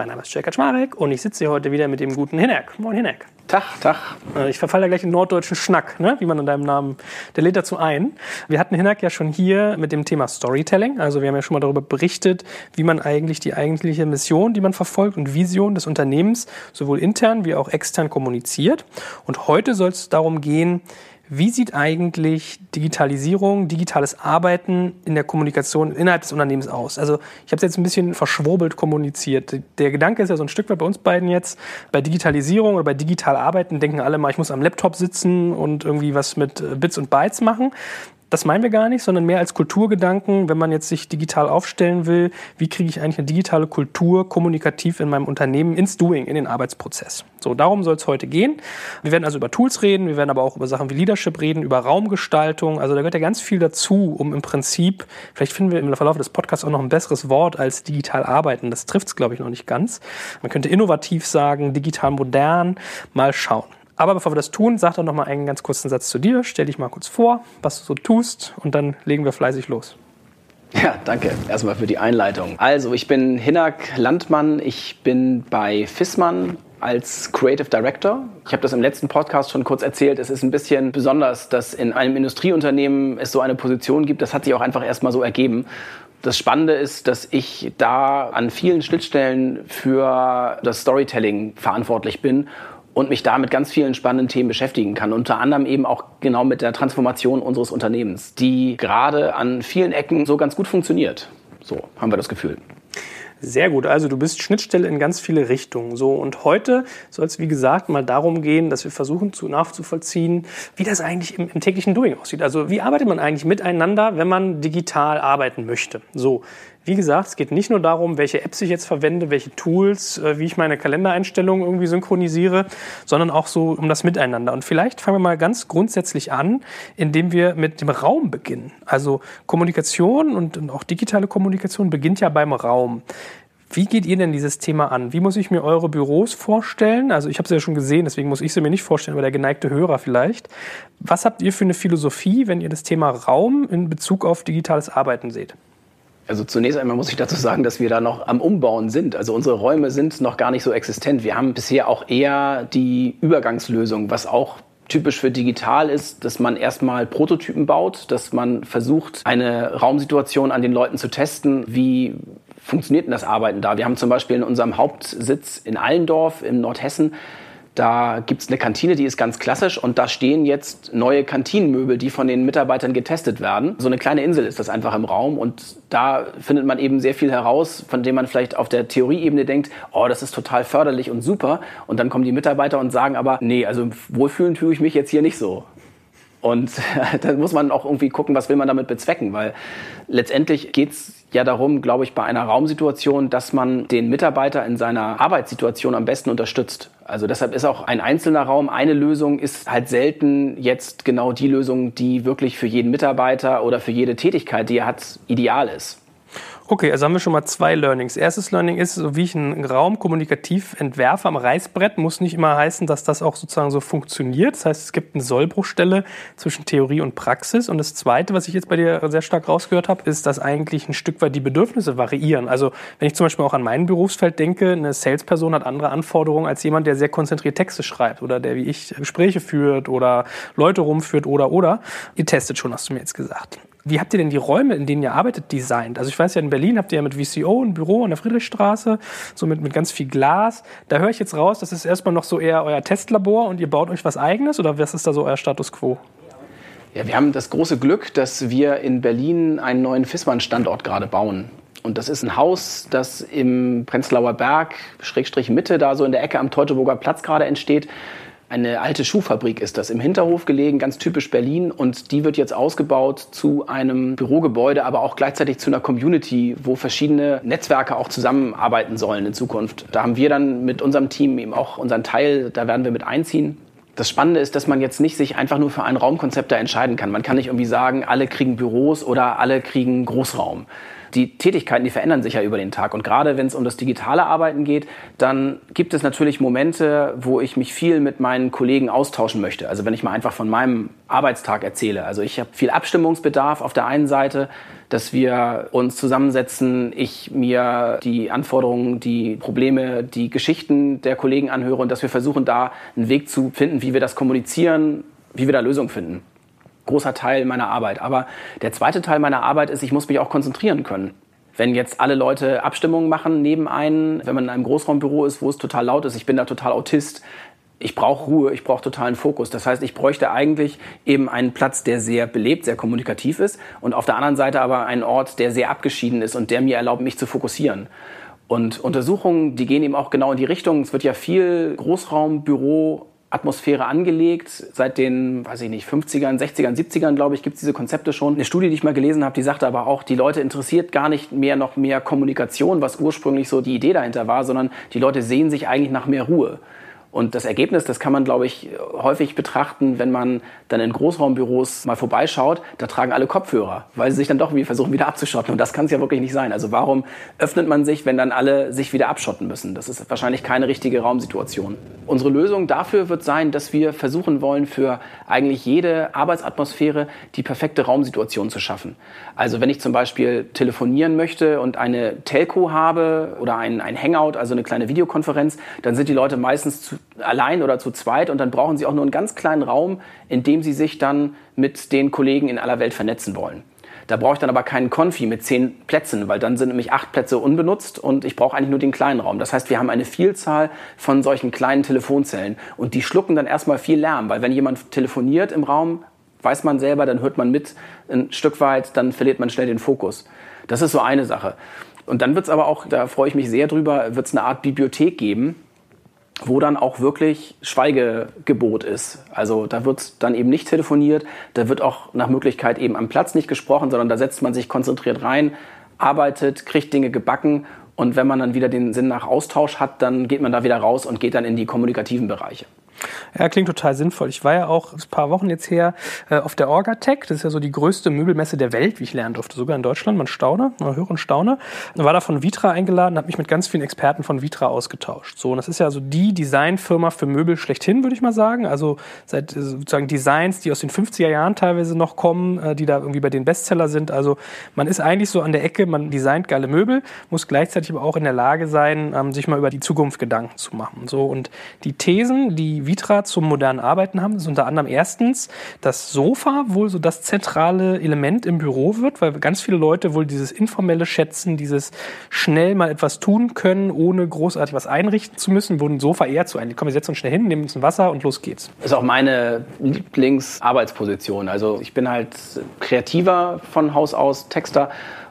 Mein Name ist Jörg Kaczmarek und ich sitze hier heute wieder mit dem guten Hinek. Moin Hinek. Tag, Tag. Äh, ich verfalle da gleich in norddeutschen Schnack, ne? wie man in deinem Namen, der lädt dazu ein. Wir hatten Hinak ja schon hier mit dem Thema Storytelling. Also wir haben ja schon mal darüber berichtet, wie man eigentlich die eigentliche Mission, die man verfolgt und Vision des Unternehmens sowohl intern wie auch extern kommuniziert. Und heute soll es darum gehen, wie sieht eigentlich Digitalisierung, digitales Arbeiten in der Kommunikation innerhalb des Unternehmens aus? Also ich habe es jetzt ein bisschen verschwurbelt kommuniziert. Der Gedanke ist ja so ein Stück weit bei uns beiden jetzt, bei Digitalisierung oder bei digital Arbeiten denken alle mal, ich muss am Laptop sitzen und irgendwie was mit Bits und Bytes machen. Das meinen wir gar nicht, sondern mehr als Kulturgedanken, wenn man jetzt sich digital aufstellen will, wie kriege ich eigentlich eine digitale Kultur kommunikativ in meinem Unternehmen ins Doing, in den Arbeitsprozess. So, darum soll es heute gehen. Wir werden also über Tools reden, wir werden aber auch über Sachen wie Leadership reden, über Raumgestaltung. Also da gehört ja ganz viel dazu, um im Prinzip, vielleicht finden wir im Verlauf des Podcasts auch noch ein besseres Wort als digital arbeiten. Das trifft es, glaube ich, noch nicht ganz. Man könnte innovativ sagen, digital modern. Mal schauen. Aber bevor wir das tun, sag doch noch mal einen ganz kurzen Satz zu dir. Stell dich mal kurz vor, was du so tust und dann legen wir fleißig los. Ja, danke erstmal für die Einleitung. Also, ich bin Hinak Landmann. Ich bin bei Fissmann als Creative Director. Ich habe das im letzten Podcast schon kurz erzählt. Es ist ein bisschen besonders, dass in einem Industrieunternehmen es so eine Position gibt. Das hat sich auch einfach erstmal so ergeben. Das Spannende ist, dass ich da an vielen Schnittstellen für das Storytelling verantwortlich bin und mich da mit ganz vielen spannenden Themen beschäftigen kann. Unter anderem eben auch genau mit der Transformation unseres Unternehmens, die gerade an vielen Ecken so ganz gut funktioniert. So haben wir das Gefühl. Sehr gut. Also du bist Schnittstelle in ganz viele Richtungen. So und heute soll es wie gesagt mal darum gehen, dass wir versuchen zu nachzuvollziehen, wie das eigentlich im, im, täglichen Doing aussieht. Also wie arbeitet man eigentlich miteinander, wenn man digital arbeiten möchte? So. Wie gesagt, es geht nicht nur darum, welche Apps ich jetzt verwende, welche Tools, äh, wie ich meine Kalendereinstellungen irgendwie synchronisiere, sondern auch so um das Miteinander. Und vielleicht fangen wir mal ganz grundsätzlich an, indem wir mit dem Raum beginnen. Also Kommunikation und auch digitale Kommunikation beginnt ja beim Raum. Wie geht ihr denn dieses Thema an? Wie muss ich mir eure Büros vorstellen? Also ich habe sie ja schon gesehen, deswegen muss ich sie mir nicht vorstellen, aber der geneigte Hörer vielleicht. Was habt ihr für eine Philosophie, wenn ihr das Thema Raum in Bezug auf digitales Arbeiten seht? Also zunächst einmal muss ich dazu sagen, dass wir da noch am Umbauen sind. Also unsere Räume sind noch gar nicht so existent. Wir haben bisher auch eher die Übergangslösung, was auch typisch für digital ist, dass man erstmal Prototypen baut, dass man versucht, eine Raumsituation an den Leuten zu testen. Wie funktioniert denn das Arbeiten da? Wir haben zum Beispiel in unserem Hauptsitz in Allendorf in Nordhessen da gibt es eine Kantine, die ist ganz klassisch und da stehen jetzt neue Kantinenmöbel, die von den Mitarbeitern getestet werden. So eine kleine Insel ist das einfach im Raum und da findet man eben sehr viel heraus, von dem man vielleicht auf der Theorieebene denkt, oh, das ist total förderlich und super. Und dann kommen die Mitarbeiter und sagen aber, nee, also wohlfühlen tue ich mich jetzt hier nicht so. Und da muss man auch irgendwie gucken, was will man damit bezwecken, weil letztendlich geht es ja darum, glaube ich, bei einer Raumsituation, dass man den Mitarbeiter in seiner Arbeitssituation am besten unterstützt. Also deshalb ist auch ein einzelner Raum eine Lösung, ist halt selten jetzt genau die Lösung, die wirklich für jeden Mitarbeiter oder für jede Tätigkeit, die er hat, ideal ist. Okay, also haben wir schon mal zwei Learnings. Erstes Learning ist, so wie ich einen Raum kommunikativ entwerfe am Reißbrett, muss nicht immer heißen, dass das auch sozusagen so funktioniert. Das heißt, es gibt eine Sollbruchstelle zwischen Theorie und Praxis. Und das Zweite, was ich jetzt bei dir sehr stark rausgehört habe, ist, dass eigentlich ein Stück weit die Bedürfnisse variieren. Also wenn ich zum Beispiel auch an mein Berufsfeld denke, eine Salesperson hat andere Anforderungen als jemand, der sehr konzentriert Texte schreibt oder der wie ich Gespräche führt oder Leute rumführt oder oder. Ihr testet schon, hast du mir jetzt gesagt. Wie habt ihr denn die Räume, in denen ihr arbeitet, designt? Also ich weiß ja, in Berlin habt ihr ja mit VCO ein Büro an der Friedrichstraße, so mit, mit ganz viel Glas. Da höre ich jetzt raus, das ist erstmal noch so eher euer Testlabor und ihr baut euch was eigenes oder was ist da so euer Status quo? Ja, wir haben das große Glück, dass wir in Berlin einen neuen Fissmann-Standort gerade bauen. Und das ist ein Haus, das im Prenzlauer Berg, Schrägstrich Mitte, da so in der Ecke am Teutoburger Platz gerade entsteht. Eine alte Schuhfabrik ist das, im Hinterhof gelegen, ganz typisch Berlin. Und die wird jetzt ausgebaut zu einem Bürogebäude, aber auch gleichzeitig zu einer Community, wo verschiedene Netzwerke auch zusammenarbeiten sollen in Zukunft. Da haben wir dann mit unserem Team eben auch unseren Teil, da werden wir mit einziehen. Das Spannende ist, dass man jetzt nicht sich einfach nur für ein Raumkonzept da entscheiden kann. Man kann nicht irgendwie sagen, alle kriegen Büros oder alle kriegen Großraum Die Tätigkeiten, die verändern sich ja über den Tag. Und gerade wenn es um das digitale Arbeiten geht, dann gibt es natürlich Momente, wo ich mich viel mit meinen Kollegen austauschen möchte. Also wenn ich mal einfach von meinem Arbeitstag erzähle. Also ich habe viel Abstimmungsbedarf auf der einen Seite, dass wir uns zusammensetzen, ich mir die Anforderungen, die Probleme, die Geschichten der Kollegen anhöre und dass wir versuchen, da einen Weg zu finden, wie wir das kommunizieren, wie wir da Lösungen finden. Großer Teil meiner Arbeit. Aber der zweite Teil meiner Arbeit ist, ich muss mich auch konzentrieren können. Wenn jetzt alle Leute Abstimmungen machen neben einen, wenn man in einem Großraumbüro ist, wo es total laut ist, ich bin da total Autist, ich brauche Ruhe, ich brauche totalen Fokus. Das heißt, ich bräuchte eigentlich eben einen Platz, der sehr belebt, sehr kommunikativ ist und auf der anderen Seite aber einen Ort, der sehr abgeschieden ist und der mir erlaubt, mich zu fokussieren. Und Untersuchungen, die gehen eben auch genau in die Richtung. Es wird ja viel Großraumbüro Atmosphäre angelegt. Seit den, weiß ich nicht, 50ern, 60ern, 70ern, glaube ich, gibt es diese Konzepte schon. Eine Studie, die ich mal gelesen habe, die sagte aber auch, die Leute interessiert gar nicht mehr noch mehr Kommunikation, was ursprünglich so die Idee dahinter war, sondern die Leute sehen sich eigentlich nach mehr Ruhe. Und das Ergebnis, das kann man, glaube ich, häufig betrachten, wenn man dann in Großraumbüros mal vorbeischaut, da tragen alle Kopfhörer, weil sie sich dann doch wie versuchen, wieder abzuschotten. Und das kann es ja wirklich nicht sein. Also warum öffnet man sich, wenn dann alle sich wieder abschotten müssen? Das ist wahrscheinlich keine richtige Raumsituation. Unsere Lösung dafür wird sein, dass wir versuchen wollen, für eigentlich jede Arbeitsatmosphäre die perfekte Raumsituation zu schaffen. Also wenn ich zum Beispiel telefonieren möchte und eine Telco habe oder ein, ein Hangout, also eine kleine Videokonferenz, dann sind die Leute meistens zu allein oder zu zweit und dann brauchen sie auch nur einen ganz kleinen Raum, in dem sie sich dann mit den Kollegen in aller Welt vernetzen wollen. Da brauche ich dann aber keinen Konfi mit zehn Plätzen, weil dann sind nämlich acht Plätze unbenutzt und ich brauche eigentlich nur den kleinen Raum. Das heißt, wir haben eine Vielzahl von solchen kleinen Telefonzellen und die schlucken dann erstmal viel Lärm, weil wenn jemand telefoniert im Raum, weiß man selber, dann hört man mit ein Stück weit, dann verliert man schnell den Fokus. Das ist so eine Sache. Und dann wird es aber auch, da freue ich mich sehr drüber, wird es eine Art Bibliothek geben, wo dann auch wirklich Schweigegebot ist. Also da wird dann eben nicht telefoniert, da wird auch nach Möglichkeit eben am Platz nicht gesprochen, sondern da setzt man sich konzentriert rein, arbeitet, kriegt Dinge gebacken und wenn man dann wieder den Sinn nach Austausch hat, dann geht man da wieder raus und geht dann in die kommunikativen Bereiche. Ja, klingt total sinnvoll. Ich war ja auch ein paar Wochen jetzt her äh, auf der Orgatech. Das ist ja so die größte Möbelmesse der Welt, wie ich lernen durfte. Sogar in Deutschland. Man staune, man höre und staune. Und war da von Vitra eingeladen, habe mich mit ganz vielen Experten von Vitra ausgetauscht. So, und das ist ja so die Designfirma für Möbel schlechthin, würde ich mal sagen. Also seit äh, sozusagen Designs, die aus den 50er Jahren teilweise noch kommen, äh, die da irgendwie bei den Bestseller sind. Also man ist eigentlich so an der Ecke, man designt geile Möbel, muss gleichzeitig aber auch in der Lage sein, ähm, sich mal über die Zukunft Gedanken zu machen. So, und die Thesen, die Vitra zum modernen Arbeiten haben, ist unter anderem erstens, dass Sofa wohl so das zentrale Element im Büro wird, weil ganz viele Leute wohl dieses informelle Schätzen, dieses schnell mal etwas tun können, ohne großartig was einrichten zu müssen, wo ein Sofa eher zu ein. Komm, wir setzen uns schnell hin, nehmen uns ein Wasser und los geht's. Das ist auch meine Lieblingsarbeitsposition. Also ich bin halt kreativer von Haus aus, Texter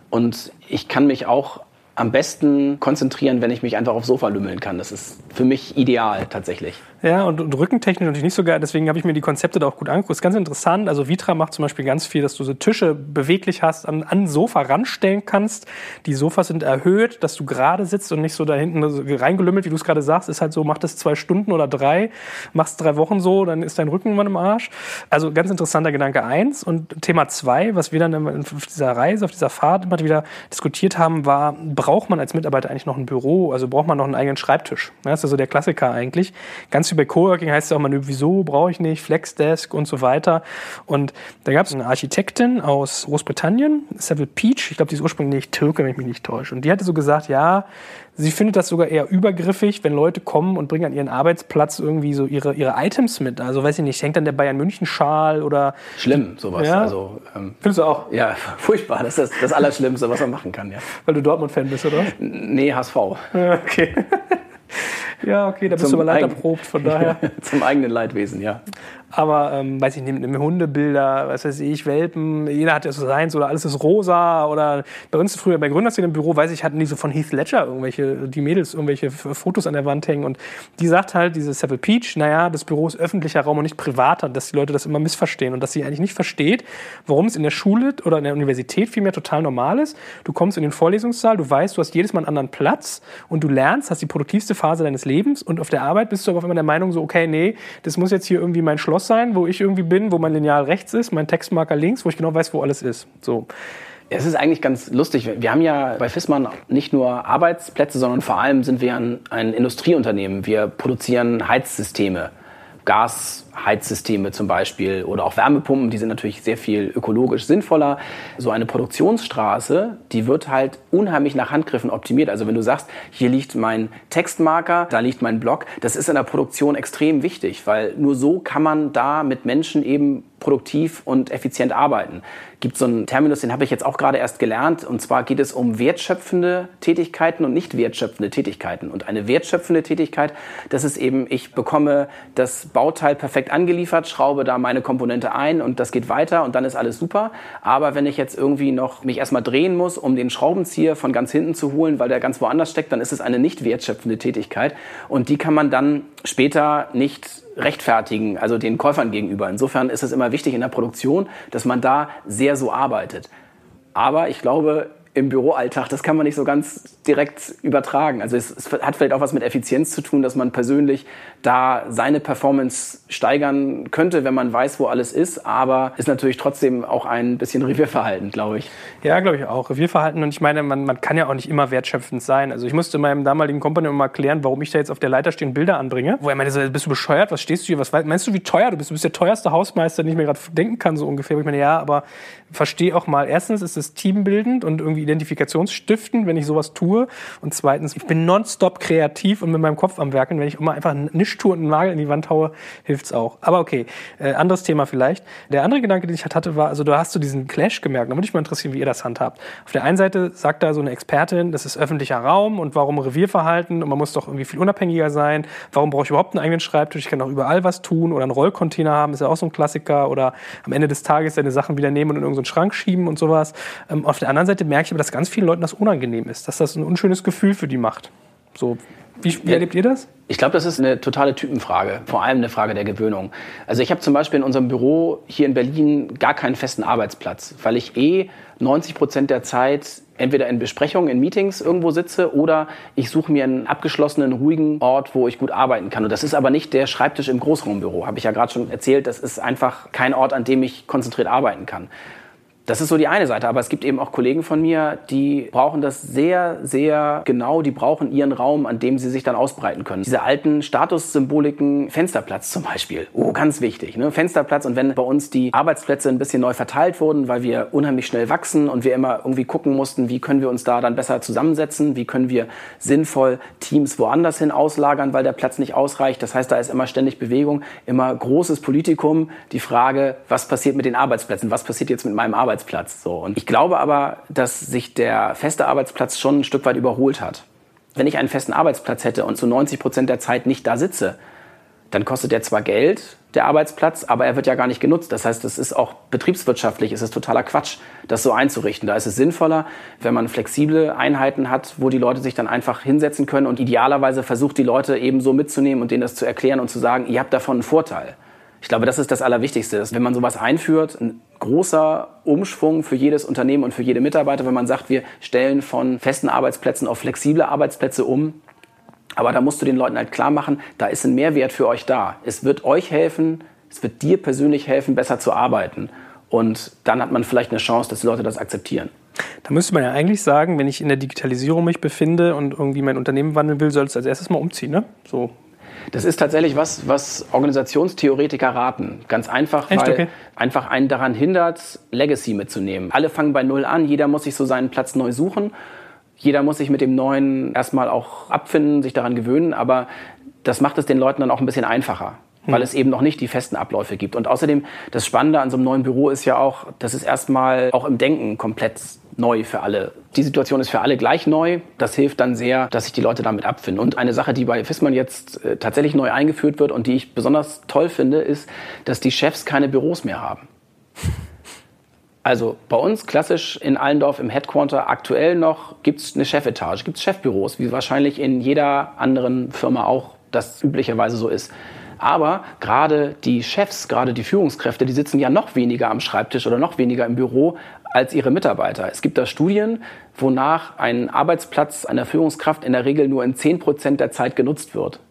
und ich kann mich auch am besten konzentrieren, wenn ich mich einfach aufs Sofa lümmeln kann. Das ist für mich ideal tatsächlich. Ja, und, und rückentechnisch natürlich nicht so geil. Deswegen habe ich mir die Konzepte da auch gut angeguckt. ist ganz interessant. Also Vitra macht zum Beispiel ganz viel, dass du so Tische beweglich hast, an, an Sofa ranstellen kannst. Die Sofas sind erhöht, dass du gerade sitzt und nicht so da hinten reingelümmelt, wie du es gerade sagst. Ist halt so, mach das zwei Stunden oder drei, machst drei Wochen so, dann ist dein Rücken mal im Arsch. Also ganz interessanter Gedanke eins. Und Thema zwei, was wir dann auf dieser Reise, auf dieser Fahrt immer wieder diskutiert haben, war, braucht man als Mitarbeiter eigentlich noch ein Büro? Also braucht man noch einen eigenen Schreibtisch? Das ist also der Klassiker eigentlich. Ganz wie bei Coworking heißt es auch mal, wieso brauche ich nicht, Flexdesk und so weiter. Und da gab es eine Architektin aus Großbritannien, Seville Peach, ich glaube, die ist ursprünglich Türke, wenn ich mich nicht täusche. Und die hatte so gesagt, ja, sie findet das sogar eher übergriffig, wenn Leute kommen und bringen an ihren Arbeitsplatz irgendwie so ihre, ihre Items mit. Also weiß ich nicht, hängt dann der Bayern München Schal oder. Schlimm, sowas. Ja? Also, ähm, Findest du auch? Ja, furchtbar. Das ist das, das Allerschlimmste, was man machen kann, ja. Weil du Dortmund-Fan bist, oder? Nee, HSV. Okay. Ja, okay, da bist Zum du aber leider erprobt, von daher. Zum eigenen Leidwesen, ja. Aber, ähm, weiß ich nicht, mit Hundebilder, was weiß ich, Welpen, jeder hat ja so seins oder alles ist rosa oder bei uns früher bei Gründerszene im Büro, weiß ich, hatten die so von Heath Ledger irgendwelche, die Mädels irgendwelche Fotos an der Wand hängen und die sagt halt, diese Seville Peach, naja, das Büro ist öffentlicher Raum und nicht privater, dass die Leute das immer missverstehen und dass sie eigentlich nicht versteht, warum es in der Schule oder in der Universität vielmehr total normal ist. Du kommst in den Vorlesungssaal, du weißt, du hast jedes Mal einen anderen Platz und du lernst, hast die produktivste Phase deines Lebens und auf der Arbeit bist du aber auf immer der Meinung so, okay, nee, das muss jetzt hier irgendwie mein Schloss sein, wo ich irgendwie bin, wo mein Lineal rechts ist, mein Textmarker links, wo ich genau weiß, wo alles ist. So. Es ist eigentlich ganz lustig. Wir haben ja bei Fissmann nicht nur Arbeitsplätze, sondern vor allem sind wir ein, ein Industrieunternehmen. Wir produzieren Heizsysteme, Gasheizsysteme zum Beispiel oder auch Wärmepumpen. Die sind natürlich sehr viel ökologisch sinnvoller. So eine Produktionsstraße, die wird halt unheimlich nach Handgriffen optimiert. Also wenn du sagst, hier liegt mein Textmarker, da liegt mein Block, das ist in der Produktion extrem wichtig, weil nur so kann man da mit Menschen eben produktiv und effizient arbeiten. Gibt so einen Terminus, den habe ich jetzt auch gerade erst gelernt. Und zwar geht es um wertschöpfende Tätigkeiten und nicht wertschöpfende Tätigkeiten. Und eine wertschöpfende Tätigkeit, das ist eben, ich bekomme das Bauteil perfekt angeliefert, schraube da meine Komponente ein und das geht weiter und dann ist alles super. Aber wenn ich jetzt irgendwie noch mich erstmal drehen muss, um den Schraubenzieher von ganz hinten zu holen, weil der ganz woanders steckt, dann ist es eine nicht wertschöpfende Tätigkeit. Und die kann man dann später nicht rechtfertigen, also den Käufern gegenüber. Insofern ist es immer wichtig in der Produktion, dass man da sehr so arbeitet. Aber ich glaube, im Büroalltag, das kann man nicht so ganz direkt übertragen. Also es, es, hat vielleicht auch was mit Effizienz zu tun, dass man persönlich da seine Performance steigern könnte, wenn man weiß, wo alles ist, aber ist natürlich trotzdem auch ein bisschen Revierverhalten, glaube ich. Ja, glaube ich auch. Revierverhalten und ich meine, man, man kann ja auch nicht immer wertschöpfend sein. Also ich musste meinem damaligen Kompagnon mal erklären, warum ich da jetzt auf der Leiter stehen Bilder anbringe, wo er meinte, so, bist du bescheuert, was stehst du hier, was meinst du, wie teuer du bist? Du bist der teuerste Hausmeister, den ich mir gerade denken kann, so ungefähr. Wo ich meine, ja, aber verstehe auch mal, erstens ist es teambildend und irgendwie identifikationsstiftend, wenn ich sowas tue. Und zweitens, ich bin nonstop kreativ und mit meinem Kopf am Werken. Wenn ich immer einfach eine Nischtour und einen Nagel in die Wand haue, hilft's auch. Aber okay, äh, anderes Thema vielleicht. Der andere Gedanke, den ich halt hatte, war, also du hast so diesen Clash gemerkt. Da würde ich mal interessieren, wie ihr das handhabt. Auf der einen Seite sagt da so eine Expertin, das ist öffentlicher Raum und warum Revierverhalten und man muss doch irgendwie viel unabhängiger sein. Warum brauche ich überhaupt einen eigenen Schreibtisch? Ich kann auch überall was tun oder einen Rollcontainer haben, ist ja auch so ein Klassiker. Oder am Ende des Tages seine Sachen wieder nehmen und in irgendeinen Schrank schieben und sowas. Ähm, auf der anderen Seite merke ich aber, dass ganz vielen Leuten das unangenehm ist, dass das ein unschönes Gefühl für die macht. So, wie, wie erlebt ihr das? Ich glaube, das ist eine totale Typenfrage, vor allem eine Frage der Gewöhnung. Also ich habe zum Beispiel in unserem Büro hier in Berlin gar keinen festen Arbeitsplatz, weil ich eh 90 Prozent der Zeit entweder in Besprechungen, in Meetings irgendwo sitze oder ich suche mir einen abgeschlossenen, ruhigen Ort, wo ich gut arbeiten kann. Und das ist aber nicht der Schreibtisch im Großraumbüro, habe ich ja gerade schon erzählt. Das ist einfach kein Ort, an dem ich konzentriert arbeiten kann. Das ist so die eine Seite, aber es gibt eben auch Kollegen von mir, die brauchen das sehr, sehr genau. Die brauchen ihren Raum, an dem sie sich dann ausbreiten können. Diese alten Statussymboliken, Fensterplatz zum Beispiel. Oh, ganz wichtig. Ne? Fensterplatz und wenn bei uns die Arbeitsplätze ein bisschen neu verteilt wurden, weil wir unheimlich schnell wachsen und wir immer irgendwie gucken mussten, wie können wir uns da dann besser zusammensetzen, wie können wir sinnvoll Teams woanders hin auslagern, weil der Platz nicht ausreicht. Das heißt, da ist immer ständig Bewegung, immer großes Politikum. Die Frage, was passiert mit den Arbeitsplätzen? Was passiert jetzt mit meinem Arbeitsplatz? Arbeitsplatz. So. Und ich glaube aber, dass sich der feste Arbeitsplatz schon ein Stück weit überholt hat. Wenn ich einen festen Arbeitsplatz hätte und zu 90 Prozent der Zeit nicht da sitze, dann kostet der zwar Geld, der Arbeitsplatz, aber er wird ja gar nicht genutzt. Das heißt, es ist auch betriebswirtschaftlich, es ist totaler Quatsch, das so einzurichten. Da ist es sinnvoller, wenn man flexible Einheiten hat, wo die Leute sich dann einfach hinsetzen können und idealerweise versucht, die Leute eben so mitzunehmen und denen das zu erklären und zu sagen, ihr habt davon einen Vorteil. Ich glaube, das ist das Allerwichtigste, wenn man sowas einführt, ein großer Umschwung für jedes Unternehmen und für jede Mitarbeiter, wenn man sagt, wir stellen von festen Arbeitsplätzen auf flexible Arbeitsplätze um. Aber da musst du den Leuten halt klar machen, da ist ein Mehrwert für euch da. Es wird euch helfen, es wird dir persönlich helfen, besser zu arbeiten. Und dann hat man vielleicht eine Chance, dass die Leute das akzeptieren. Da müsste man ja eigentlich sagen, wenn ich in der Digitalisierung mich befinde und irgendwie mein Unternehmen wandeln will, soll es als erstes mal umziehen. Ne? So das ist tatsächlich was, was Organisationstheoretiker raten. Ganz einfach, Echt? weil okay. einfach einen daran hindert, Legacy mitzunehmen. Alle fangen bei Null an, jeder muss sich so seinen Platz neu suchen. Jeder muss sich mit dem Neuen erstmal auch abfinden, sich daran gewöhnen, aber das macht es den Leuten dann auch ein bisschen einfacher weil hm. es eben noch nicht die festen Abläufe gibt. Und außerdem, das Spannende an so einem neuen Büro ist ja auch, dass es erstmal auch im Denken komplett neu für alle. Die Situation ist für alle gleich neu. Das hilft dann sehr, dass sich die Leute damit abfinden. Und eine Sache, die bei Fissmann jetzt äh, tatsächlich neu eingeführt wird und die ich besonders toll finde, ist, dass die Chefs keine Büros mehr haben. Also bei uns klassisch in Allendorf im Headquarter aktuell noch gibt es eine Chefetage, gibt es Chefbüros, wie wahrscheinlich in jeder anderen Firma auch das üblicherweise so ist. Aber gerade die Chefs, gerade die Führungskräfte, die sitzen ja noch weniger am Schreibtisch oder noch weniger im Büro als ihre Mitarbeiter. Es gibt da Studien, wonach ein Arbeitsplatz einer Führungskraft in der Regel nur in 10 Prozent der Zeit genutzt wird.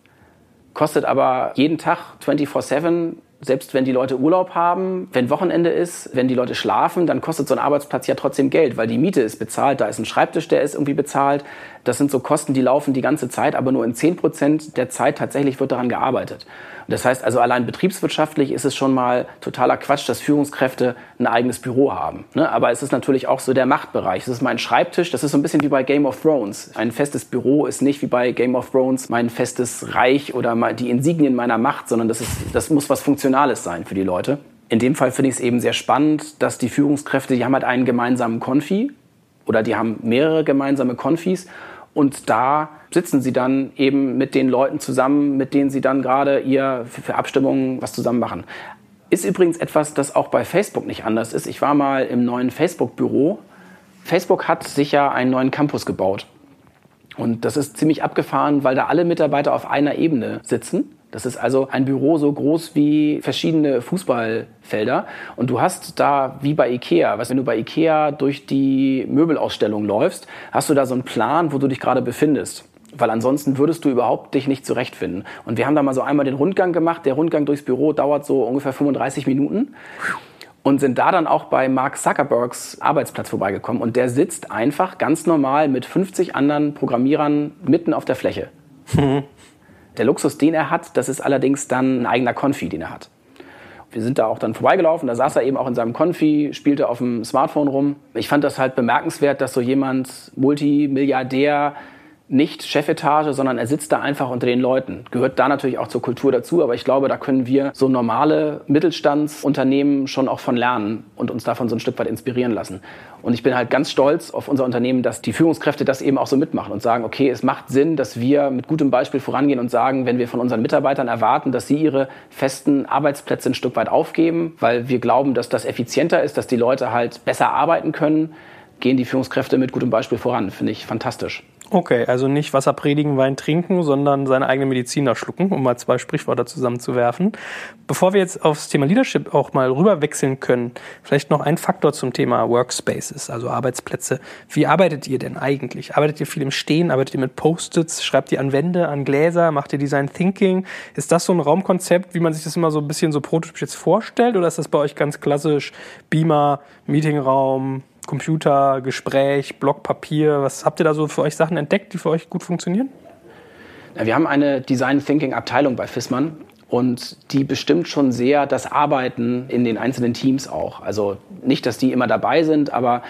Kostet aber jeden Tag 24-7 selbst wenn die Leute Urlaub haben, wenn Wochenende ist, wenn die Leute schlafen, dann kostet so ein Arbeitsplatz ja trotzdem Geld, weil die Miete ist bezahlt, da ist ein Schreibtisch, der ist irgendwie bezahlt. Das sind so Kosten, die laufen die ganze Zeit, aber nur in 10 Prozent der Zeit tatsächlich wird daran gearbeitet. Das heißt also, allein betriebswirtschaftlich ist es schon mal totaler Quatsch, dass Führungskräfte ein eigenes Büro haben. Ne? Aber es ist natürlich auch so der Machtbereich. Das ist mein Schreibtisch, das ist so ein bisschen wie bei Game of Thrones. Ein festes Büro ist nicht wie bei Game of Thrones mein festes Reich oder die Insignien meiner Macht, sondern das, ist, das muss was Funktionales sein für die Leute. In dem Fall finde ich es eben sehr spannend, dass die Führungskräfte, die haben halt einen gemeinsamen Konfi oder die haben mehrere gemeinsame Konfis und da sitzen sie dann eben mit den Leuten zusammen, mit denen sie dann gerade ihr für Abstimmungen was zusammen machen. Ist übrigens etwas, das auch bei Facebook nicht anders ist. Ich war mal im neuen Facebook-Büro. Facebook hat sich ja einen neuen Campus gebaut. Und das ist ziemlich abgefahren, weil da alle Mitarbeiter auf einer Ebene sitzen. Das ist also ein Büro so groß wie verschiedene Fußballfelder. Und du hast da, wie bei Ikea, was, wenn du bei Ikea durch die Möbelausstellung läufst, hast du da so einen Plan, wo du dich gerade befindest. Weil ansonsten würdest du überhaupt dich nicht zurechtfinden. Und wir haben da mal so einmal den Rundgang gemacht. Der Rundgang durchs Büro dauert so ungefähr 35 Minuten. Und sind da dann auch bei Mark Zuckerbergs Arbeitsplatz vorbeigekommen. Und der sitzt einfach ganz normal mit 50 anderen Programmierern mitten auf der Fläche. Der Luxus, den er hat, das ist allerdings dann ein eigener Konfi, den er hat. Wir sind da auch dann vorbeigelaufen, da saß er eben auch in seinem Konfi, spielte auf dem Smartphone rum. Ich fand das halt bemerkenswert, dass so jemand Multimilliardär nicht Chefetage, sondern er sitzt da einfach unter den Leuten. Gehört da natürlich auch zur Kultur dazu, aber ich glaube, da können wir so normale Mittelstandsunternehmen schon auch von lernen und uns davon so ein Stück weit inspirieren lassen. Und ich bin halt ganz stolz auf unser Unternehmen, dass die Führungskräfte das eben auch so mitmachen und sagen, okay, es macht Sinn, dass wir mit gutem Beispiel vorangehen und sagen, wenn wir von unseren Mitarbeitern erwarten, dass sie ihre festen Arbeitsplätze ein Stück weit aufgeben, weil wir glauben, dass das effizienter ist, dass die Leute halt besser arbeiten können, gehen die Führungskräfte mit gutem Beispiel voran. Finde ich fantastisch. Okay, also nicht Wasser predigen, Wein trinken, sondern seine eigene Mediziner schlucken, um mal zwei Sprichwörter zusammenzuwerfen. Bevor wir jetzt aufs Thema Leadership auch mal rüberwechseln können, vielleicht noch ein Faktor zum Thema Workspaces, also Arbeitsplätze. Wie arbeitet ihr denn eigentlich? Arbeitet ihr viel im Stehen? Arbeitet ihr mit Post-its? Schreibt ihr an Wände, an Gläser? Macht ihr Design Thinking? Ist das so ein Raumkonzept, wie man sich das immer so ein bisschen so prototypisch jetzt vorstellt? Oder ist das bei euch ganz klassisch Beamer, Meetingraum, Computer, Gespräch, Block, Papier? Was habt ihr da so für euch Sachen entdeckt, die für euch gut funktionieren? Ja, wir haben eine Design Thinking Abteilung bei Fissmann und die bestimmt schon sehr das Arbeiten in den einzelnen Teams auch. Also nicht, dass die immer dabei sind, aber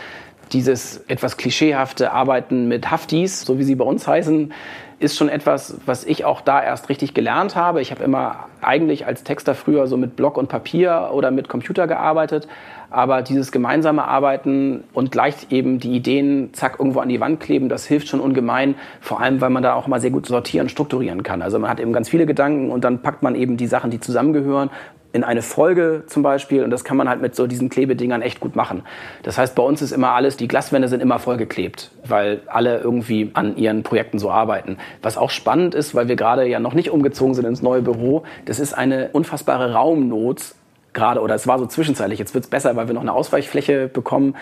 dieses etwas klischeehafte Arbeiten mit Haftis, so wie sie bei uns heißen, ist schon etwas, was ich auch da erst richtig gelernt habe. Ich habe immer eigentlich als Texter früher so mit Block und Papier oder mit Computer gearbeitet, aber dieses gemeinsame Arbeiten und gleich eben die Ideen zack irgendwo an die Wand kleben, das hilft schon ungemein, vor allem weil man da auch mal sehr gut sortieren, strukturieren kann. Also man hat eben ganz viele Gedanken und dann packt man eben die Sachen, die zusammengehören in eine Folge zum Beispiel und das kann man halt mit so diesen Klebedingern echt gut machen. Das heißt, bei uns ist immer alles, die Glaswände sind immer vollgeklebt, weil alle irgendwie an ihren Projekten so arbeiten. Was auch spannend ist, weil wir gerade ja noch nicht umgezogen sind ins neue Büro, das ist eine unfassbare Raumnot gerade, oder es war so zwischenzeitlich, jetzt wird es besser, weil wir noch eine Ausweichfläche bekommen.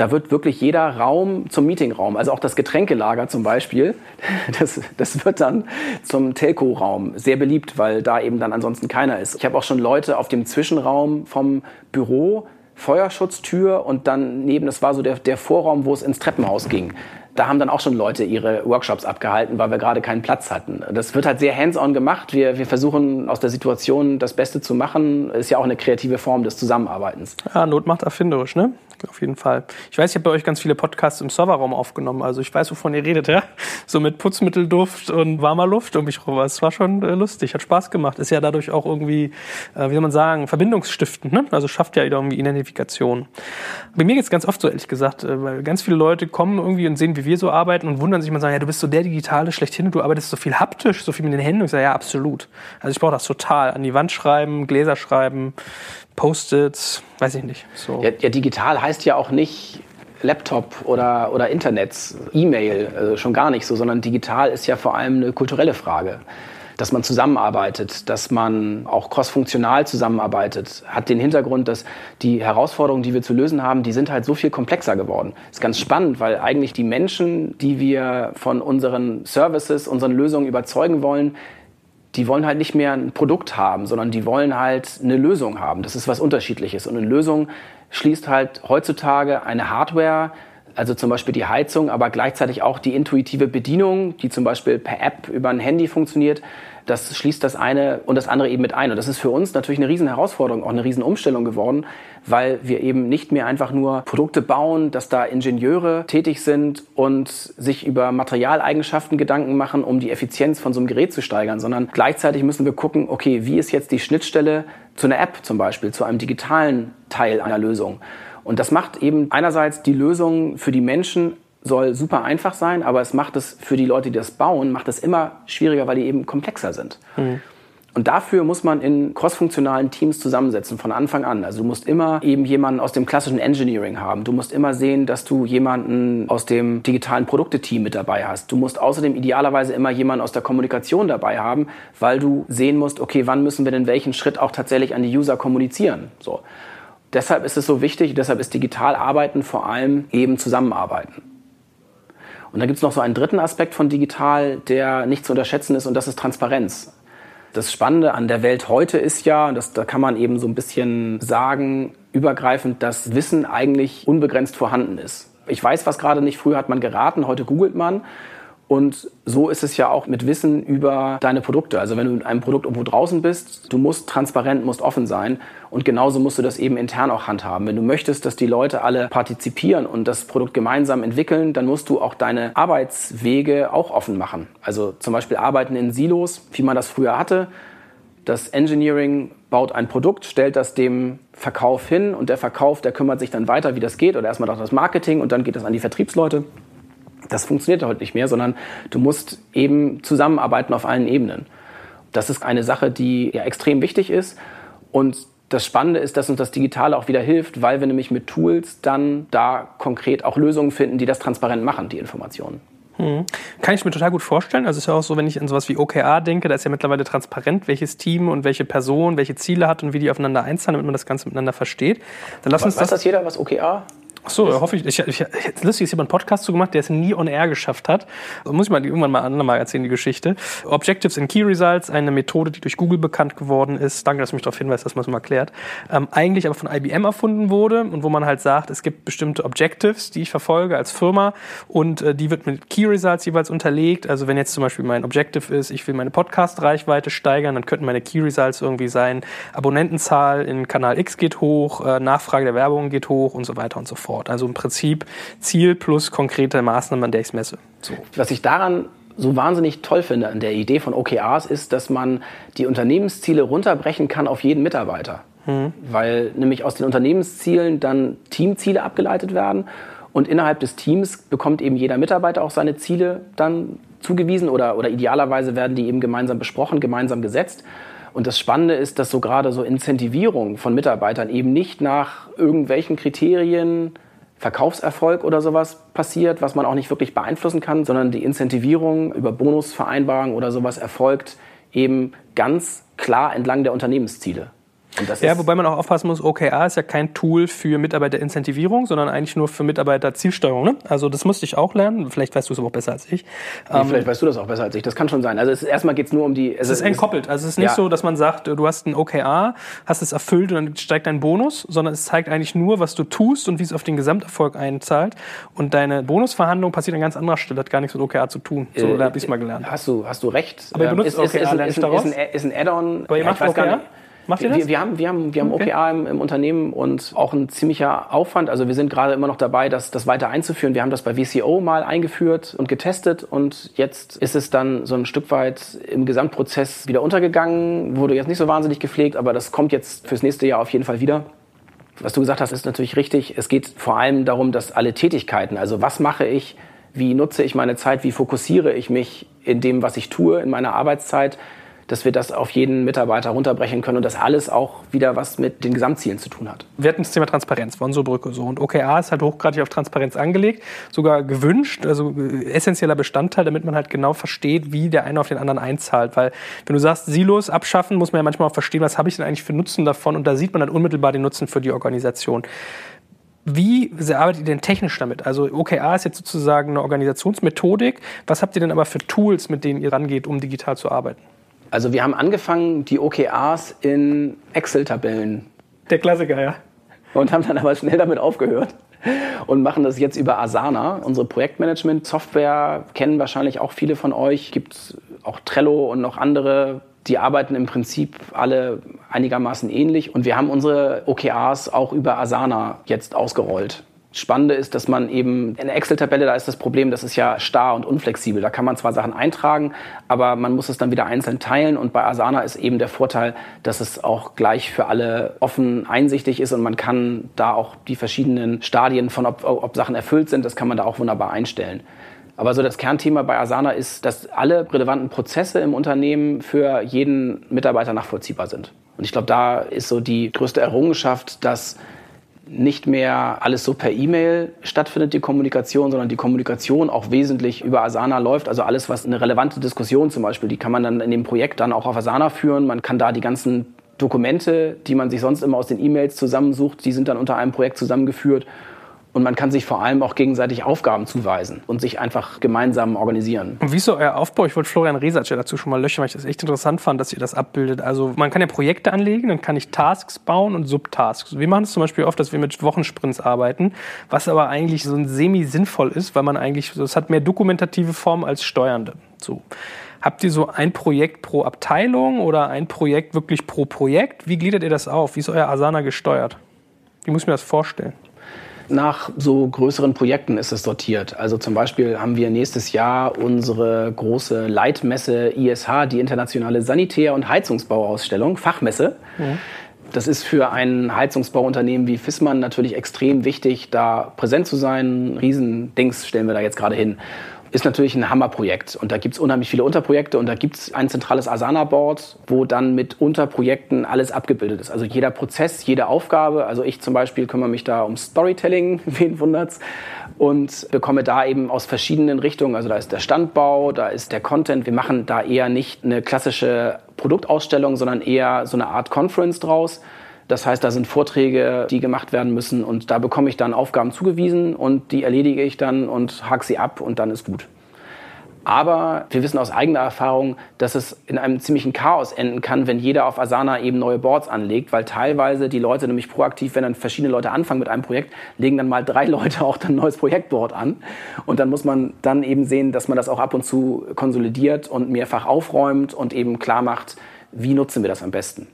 Da wird wirklich jeder Raum zum Meetingraum, also auch das Getränkelager zum Beispiel, das, das wird dann zum Telco-Raum. Sehr beliebt, weil da eben dann ansonsten keiner ist. Ich habe auch schon Leute auf dem Zwischenraum vom Büro, Feuerschutztür und dann neben, das war so der, der Vorraum, wo es ins Treppenhaus ging da haben dann auch schon Leute ihre Workshops abgehalten, weil wir gerade keinen Platz hatten. Das wird halt sehr hands-on gemacht. Wir, wir versuchen aus der Situation das Beste zu machen. Ist ja auch eine kreative Form des Zusammenarbeitens. Ja, Not macht erfinderisch, ne? Auf jeden Fall. Ich weiß, ich habe bei euch ganz viele Podcasts im Serverraum aufgenommen. Also ich weiß, wovon ihr redet, ja? So mit Putzmittelduft und warmer Luft um mich rum. Es war schon äh, lustig, hat Spaß gemacht. Ist ja dadurch auch irgendwie, äh, wie soll man sagen, verbindungsstiftend, ne? Also schafft ja irgendwie Identifikation. Bei mir geht es ganz oft so, ehrlich gesagt, äh, weil ganz viele Leute kommen irgendwie und sehen, wie wir so arbeiten und wundern sich mal sagen, ja, du bist so der Digitale schlechthin du arbeitest so viel haptisch, so viel mit den Händen. Und ich sage, ja, absolut. Also ich brauche das total. An die Wand schreiben, Gläser schreiben, Post-its, weiß ich nicht. So. Ja, ja, digital heißt ja auch nicht Laptop oder, oder Internet, E-Mail, also schon gar nicht so, sondern digital ist ja vor allem eine kulturelle Frage dass man zusammenarbeitet, dass man auch crossfunktional zusammenarbeitet, hat den Hintergrund, dass die Herausforderungen, die wir zu lösen haben, die sind halt so viel komplexer geworden. Das ist ganz spannend, weil eigentlich die Menschen, die wir von unseren Services, unseren Lösungen überzeugen wollen, die wollen halt nicht mehr ein Produkt haben, sondern die wollen halt eine Lösung haben. Das ist was Unterschiedliches. Und eine Lösung schließt halt heutzutage eine Hardware, also zum Beispiel die Heizung, aber gleichzeitig auch die intuitive Bedienung, die zum Beispiel per App über ein Handy funktioniert. Das schließt das eine und das andere eben mit ein. Und das ist für uns natürlich eine riesen Herausforderung, auch eine riesen Umstellung geworden, weil wir eben nicht mehr einfach nur Produkte bauen, dass da Ingenieure tätig sind und sich über Materialeigenschaften Gedanken machen, um die Effizienz von so einem Gerät zu steigern, sondern gleichzeitig müssen wir gucken, okay, wie ist jetzt die Schnittstelle zu einer App zum Beispiel, zu einem digitalen Teil einer Lösung. Und das macht eben einerseits die Lösung für die Menschen soll super einfach sein, aber es macht es für die Leute, die das bauen, macht es immer schwieriger, weil die eben komplexer sind. Mhm. Und dafür muss man in crossfunktionalen Teams zusammensetzen von Anfang an. Also du musst immer eben jemanden aus dem klassischen Engineering haben. Du musst immer sehen, dass du jemanden aus dem digitalen Produkteteam mit dabei hast. Du musst außerdem idealerweise immer jemanden aus der Kommunikation dabei haben, weil du sehen musst, okay, wann müssen wir denn welchen Schritt auch tatsächlich an die User kommunizieren. So. Deshalb ist es so wichtig, deshalb ist digital arbeiten vor allem eben zusammenarbeiten. Und dann gibt es noch so einen dritten Aspekt von digital, der nicht zu unterschätzen ist, und das ist Transparenz. Das Spannende an der Welt heute ist ja, und das, da kann man eben so ein bisschen sagen, übergreifend, dass Wissen eigentlich unbegrenzt vorhanden ist. Ich weiß was gerade nicht, früher hat man geraten, heute googelt man. Und so ist es ja auch mit Wissen über deine Produkte. Also wenn du mit einem Produkt irgendwo draußen bist, du musst transparent, musst offen sein. Und genauso musst du das eben intern auch handhaben. Wenn du möchtest, dass die Leute alle partizipieren und das Produkt gemeinsam entwickeln, dann musst du auch deine Arbeitswege auch offen machen. Also zum Beispiel arbeiten in Silos, wie man das früher hatte. Das Engineering baut ein Produkt, stellt das dem Verkauf hin und der Verkauf, der kümmert sich dann weiter, wie das geht. Oder erstmal das Marketing und dann geht das an die Vertriebsleute. Das funktioniert heute nicht mehr, sondern du musst eben zusammenarbeiten auf allen Ebenen. Das ist eine Sache, die ja extrem wichtig ist. Und das Spannende ist, dass uns das Digitale auch wieder hilft, weil wir nämlich mit Tools dann da konkret auch Lösungen finden, die das transparent machen, die Informationen. Hm. Kann ich mir total gut vorstellen. Also es ist ja auch so, wenn ich an sowas wie OKR denke, da ist ja mittlerweile transparent, welches Team und welche Person welche Ziele hat und wie die aufeinander einzahlen, damit man das Ganze miteinander versteht. Dann lass uns Weiß das, das jeder, was OKR so, hoffe ich. ich, ich lustig ist jemand einen Podcast zu gemacht, der es nie on air geschafft hat. Muss ich mal irgendwann mal anderen mal erzählen, die Geschichte. Objectives and Key Results, eine Methode, die durch Google bekannt geworden ist. Danke, dass du mich darauf hinweist, dass man es mal erklärt. Ähm, eigentlich aber von IBM erfunden wurde und wo man halt sagt, es gibt bestimmte Objectives, die ich verfolge als Firma und äh, die wird mit Key Results jeweils unterlegt. Also wenn jetzt zum Beispiel mein Objective ist, ich will meine Podcast-Reichweite steigern, dann könnten meine Key Results irgendwie sein, Abonnentenzahl in Kanal X geht hoch, äh, Nachfrage der Werbung geht hoch und so weiter und so fort fort. Also im Prinzip Ziel plus konkrete Maßnahmen, an der ich es messe. So. Was ich daran so wahnsinnig toll finde an der Idee von OKRs ist, dass man die Unternehmensziele runterbrechen kann auf jeden Mitarbeiter. Mhm. Weil nämlich aus den Unternehmenszielen dann Teamziele abgeleitet werden und innerhalb des Teams bekommt eben jeder Mitarbeiter auch seine Ziele dann zugewiesen oder, oder idealerweise werden die eben gemeinsam besprochen, gemeinsam gesetzt. Und das Spannende ist, dass so gerade so Incentivierung von Mitarbeitern eben nicht nach irgendwelchen Kriterien Verkaufserfolg oder sowas passiert, was man auch nicht wirklich beeinflussen kann, sondern die Incentivierung über Bonusvereinbarungen oder sowas erfolgt eben ganz klar entlang der Unternehmensziele ja, wobei man auch aufpassen muss, OKR ist ja kein Tool für Mitarbeiterincentivierung, sondern eigentlich nur für Mitarbeiterzielsteuerung. Ne? Also das musste ich auch lernen. Vielleicht weißt du es aber auch besser als ich. Nee, ähm, vielleicht weißt du das auch besser als ich. Das kann schon sein. Also ist, erstmal geht es nur um die... Es, ist entkoppelt. Also es ist nicht ja. so, dass man sagt, du hast ein OKR, hast es erfüllt und dann steigt dein Bonus, sondern es zeigt eigentlich nur, was du tust und wie es auf den Gesamterfolg einzahlt. Und deine Bonusverhandlung passiert an ganz anderer Stelle, hat gar nichts mit OKR zu tun. So äh, habe ich es mal gelernt. Hast du, hast du recht. Aber ihr benutzt ähm, ist, OKR, ist, ist, ist, ein, ist ein Add-on. Aber ihr macht OKR? Macht ihr das? Wir, wir haben, wir haben, wir haben okay. OKR im, im, Unternehmen und auch ein ziemlicher Aufwand. Also wir sind gerade immer noch dabei, das, das weiter einzuführen. Wir haben das bei VCO mal eingeführt und getestet und jetzt ist es dann so ein Stück weit im Gesamtprozess wieder untergegangen. Wurde jetzt nicht so wahnsinnig gepflegt, aber das kommt jetzt fürs nächste Jahr auf jeden Fall wieder. Was du gesagt hast, ist natürlich richtig. Es geht vor allem darum, dass alle Tätigkeiten, also was mache ich, wie nutze ich meine Zeit, wie fokussiere ich mich in dem, was ich tue, in meiner Arbeitszeit, dass wir das auf jeden Mitarbeiter runterbrechen können und das alles auch wieder was mit den Gesamtzielen zu tun hat. Wir hatten das Thema Transparenz von so Brücke so und OKR ist halt hochgradig auf Transparenz angelegt, sogar gewünscht, also äh, essentieller Bestandteil, damit man halt genau versteht, wie der eine auf den anderen einzahlt, weil wenn du sagst Silos abschaffen, muss man ja manchmal auch verstehen, was habe ich denn eigentlich für Nutzen davon und da sieht man dann unmittelbar den Nutzen für die Organisation. Wie arbeitet ihr denn technisch damit? Also OKR ist jetzt sozusagen eine Organisationsmethodik. Was habt ihr denn aber für Tools, mit denen ihr rangeht, um digital zu arbeiten? Also wir haben angefangen, die OKRs in Excel-Tabellen. Der Klassiker, ja. Und haben dann aber schnell damit aufgehört und machen das jetzt über Asana. Unsere Projektmanagement-Software kennen wahrscheinlich auch viele von euch. Gibt auch Trello und noch andere. Die arbeiten im Prinzip alle einigermaßen ähnlich. Und wir haben unsere OKRs auch über Asana jetzt ausgerollt. Spannende ist, dass man eben in der Excel-Tabelle, da ist das Problem, das ist ja starr und unflexibel. Da kann man zwar Sachen eintragen, aber man muss es dann wieder einzeln teilen. Und bei Asana ist eben der Vorteil, dass es auch gleich für alle offen einsichtig ist und man kann da auch die verschiedenen Stadien von, ob, ob Sachen erfüllt sind, das kann man da auch wunderbar einstellen. Aber so das Kernthema bei Asana ist, dass alle relevanten Prozesse im Unternehmen für jeden Mitarbeiter nachvollziehbar sind. Und ich glaube, da ist so die größte Errungenschaft, dass nicht mehr alles so per E-Mail stattfindet, die Kommunikation, sondern die Kommunikation auch wesentlich über Asana läuft. Also alles, was eine relevante Diskussion zum Beispiel, die kann man dann in dem Projekt dann auch auf Asana führen. Man kann da die ganzen Dokumente, die man sich sonst immer aus den E-Mails zusammensucht, die sind dann unter einem Projekt zusammengeführt und man kann sich vor allem auch gegenseitig Aufgaben zuweisen und sich einfach gemeinsam organisieren. Und wie ist so euer Aufbau? Ich wollte Florian Resatsch dazu schon mal löschen, weil ich das echt interessant fand, dass ihr das abbildet. Also man kann ja Projekte anlegen, dann kann ich Tasks bauen und Subtasks. Wir machen es zum Beispiel oft, dass wir mit Wochensprints arbeiten, was aber eigentlich so ein semi-sinnvoll ist, weil man eigentlich, es hat mehr dokumentative Form als steuernde. So. Habt ihr so ein Projekt pro Abteilung oder ein Projekt wirklich pro Projekt? Wie gliedert ihr das auf? Wie ist euer Asana gesteuert? Wie muss ich mir das vorstellen? Nach so größeren Projekten ist es sortiert. Also zum Beispiel haben wir nächstes Jahr unsere große Leitmesse ISH, die internationale Sanitär- und Heizungsbauausstellung, Fachmesse. Mhm. Das ist für ein Heizungsbauunternehmen wie Fissmann natürlich extrem wichtig, da präsent zu sein. Riesendings stellen wir da jetzt gerade hin ist natürlich ein Hammerprojekt. Und da gibt es unheimlich viele Unterprojekte und da gibt es ein zentrales Asana-Board, wo dann mit Unterprojekten alles abgebildet ist. Also jeder Prozess, jede Aufgabe. Also ich zum Beispiel kümmere mich da um Storytelling, wen wundert's, und bekomme da eben aus verschiedenen Richtungen. Also da ist der Standbau, da ist der Content. Wir machen da eher nicht eine klassische Produktausstellung, sondern eher so eine Art Conference draus das heißt, da sind Vorträge, die gemacht werden müssen und da bekomme ich dann Aufgaben zugewiesen und die erledige ich dann und hake sie ab und dann ist gut. Aber wir wissen aus eigener Erfahrung, dass es in einem ziemlichen Chaos enden kann, wenn jeder auf Asana eben neue Boards anlegt, weil teilweise die Leute nämlich proaktiv, wenn dann verschiedene Leute anfangen mit einem Projekt, legen dann mal drei Leute auch ein neues Projektboard an. Und dann muss man dann eben sehen, dass man das auch ab und zu konsolidiert und mehrfach aufräumt und eben klar macht, wie nutzen wir das am besten.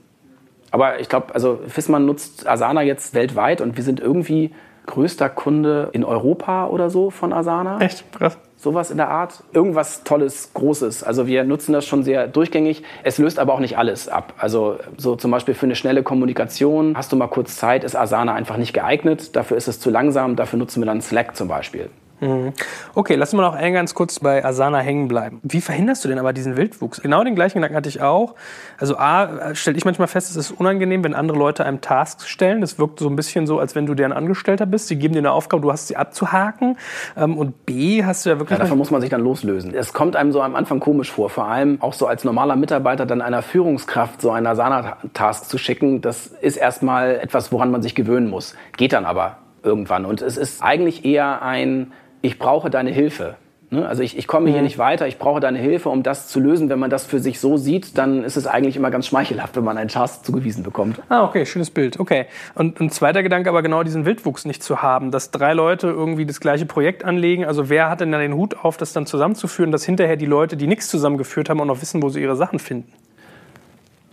Aber ich glaube, also Fissmann nutzt Asana jetzt weltweit und wir sind irgendwie größter Kunde in Europa oder so von Asana. Echt? Krass. Sowas in der Art. Irgendwas Tolles, Großes. Also wir nutzen das schon sehr durchgängig. Es löst aber auch nicht alles ab. Also so zum Beispiel für eine schnelle Kommunikation, hast du mal kurz Zeit, ist Asana einfach nicht geeignet. Dafür ist es zu langsam. Dafür nutzen wir dann Slack zum Beispiel. Mhm. Okay, lassen wir noch ein ganz kurz bei Asana hängen bleiben. Wie verhinderst du denn aber diesen Wildwuchs? Genau den gleichen Gedanken hatte ich auch. Also A, stelle ich manchmal fest, es ist unangenehm, wenn andere Leute einem Tasks stellen. Das wirkt so ein bisschen so, als wenn du deren Angestellter bist. Sie geben dir eine Aufgabe, du hast sie abzuhaken. Ähm, und B, hast du ja wirklich... Ja, davon muss man sich dann loslösen. Es kommt einem so am Anfang komisch vor, vor allem auch so als normaler Mitarbeiter dann einer Führungskraft so einen Asana-Task zu schicken. Das ist erstmal etwas, woran man sich gewöhnen muss. Geht dann aber irgendwann. Und es ist eigentlich eher ein ich brauche deine Hilfe. Ne? Also ich, ich komme hier nicht weiter, ich brauche deine Hilfe, um das zu lösen. Wenn man das für sich so sieht, dann ist es eigentlich immer ganz schmeichelhaft, wenn man einen Task zugewiesen bekommt. Ah, okay, schönes Bild. Okay. Und ein zweiter Gedanke aber genau diesen Wildwuchs nicht zu haben, dass drei Leute irgendwie das gleiche Projekt anlegen. Also wer hat denn dann den Hut auf, das dann zusammenzuführen, dass hinterher die Leute, die nichts zusammengeführt haben, auch noch wissen, wo sie ihre Sachen finden?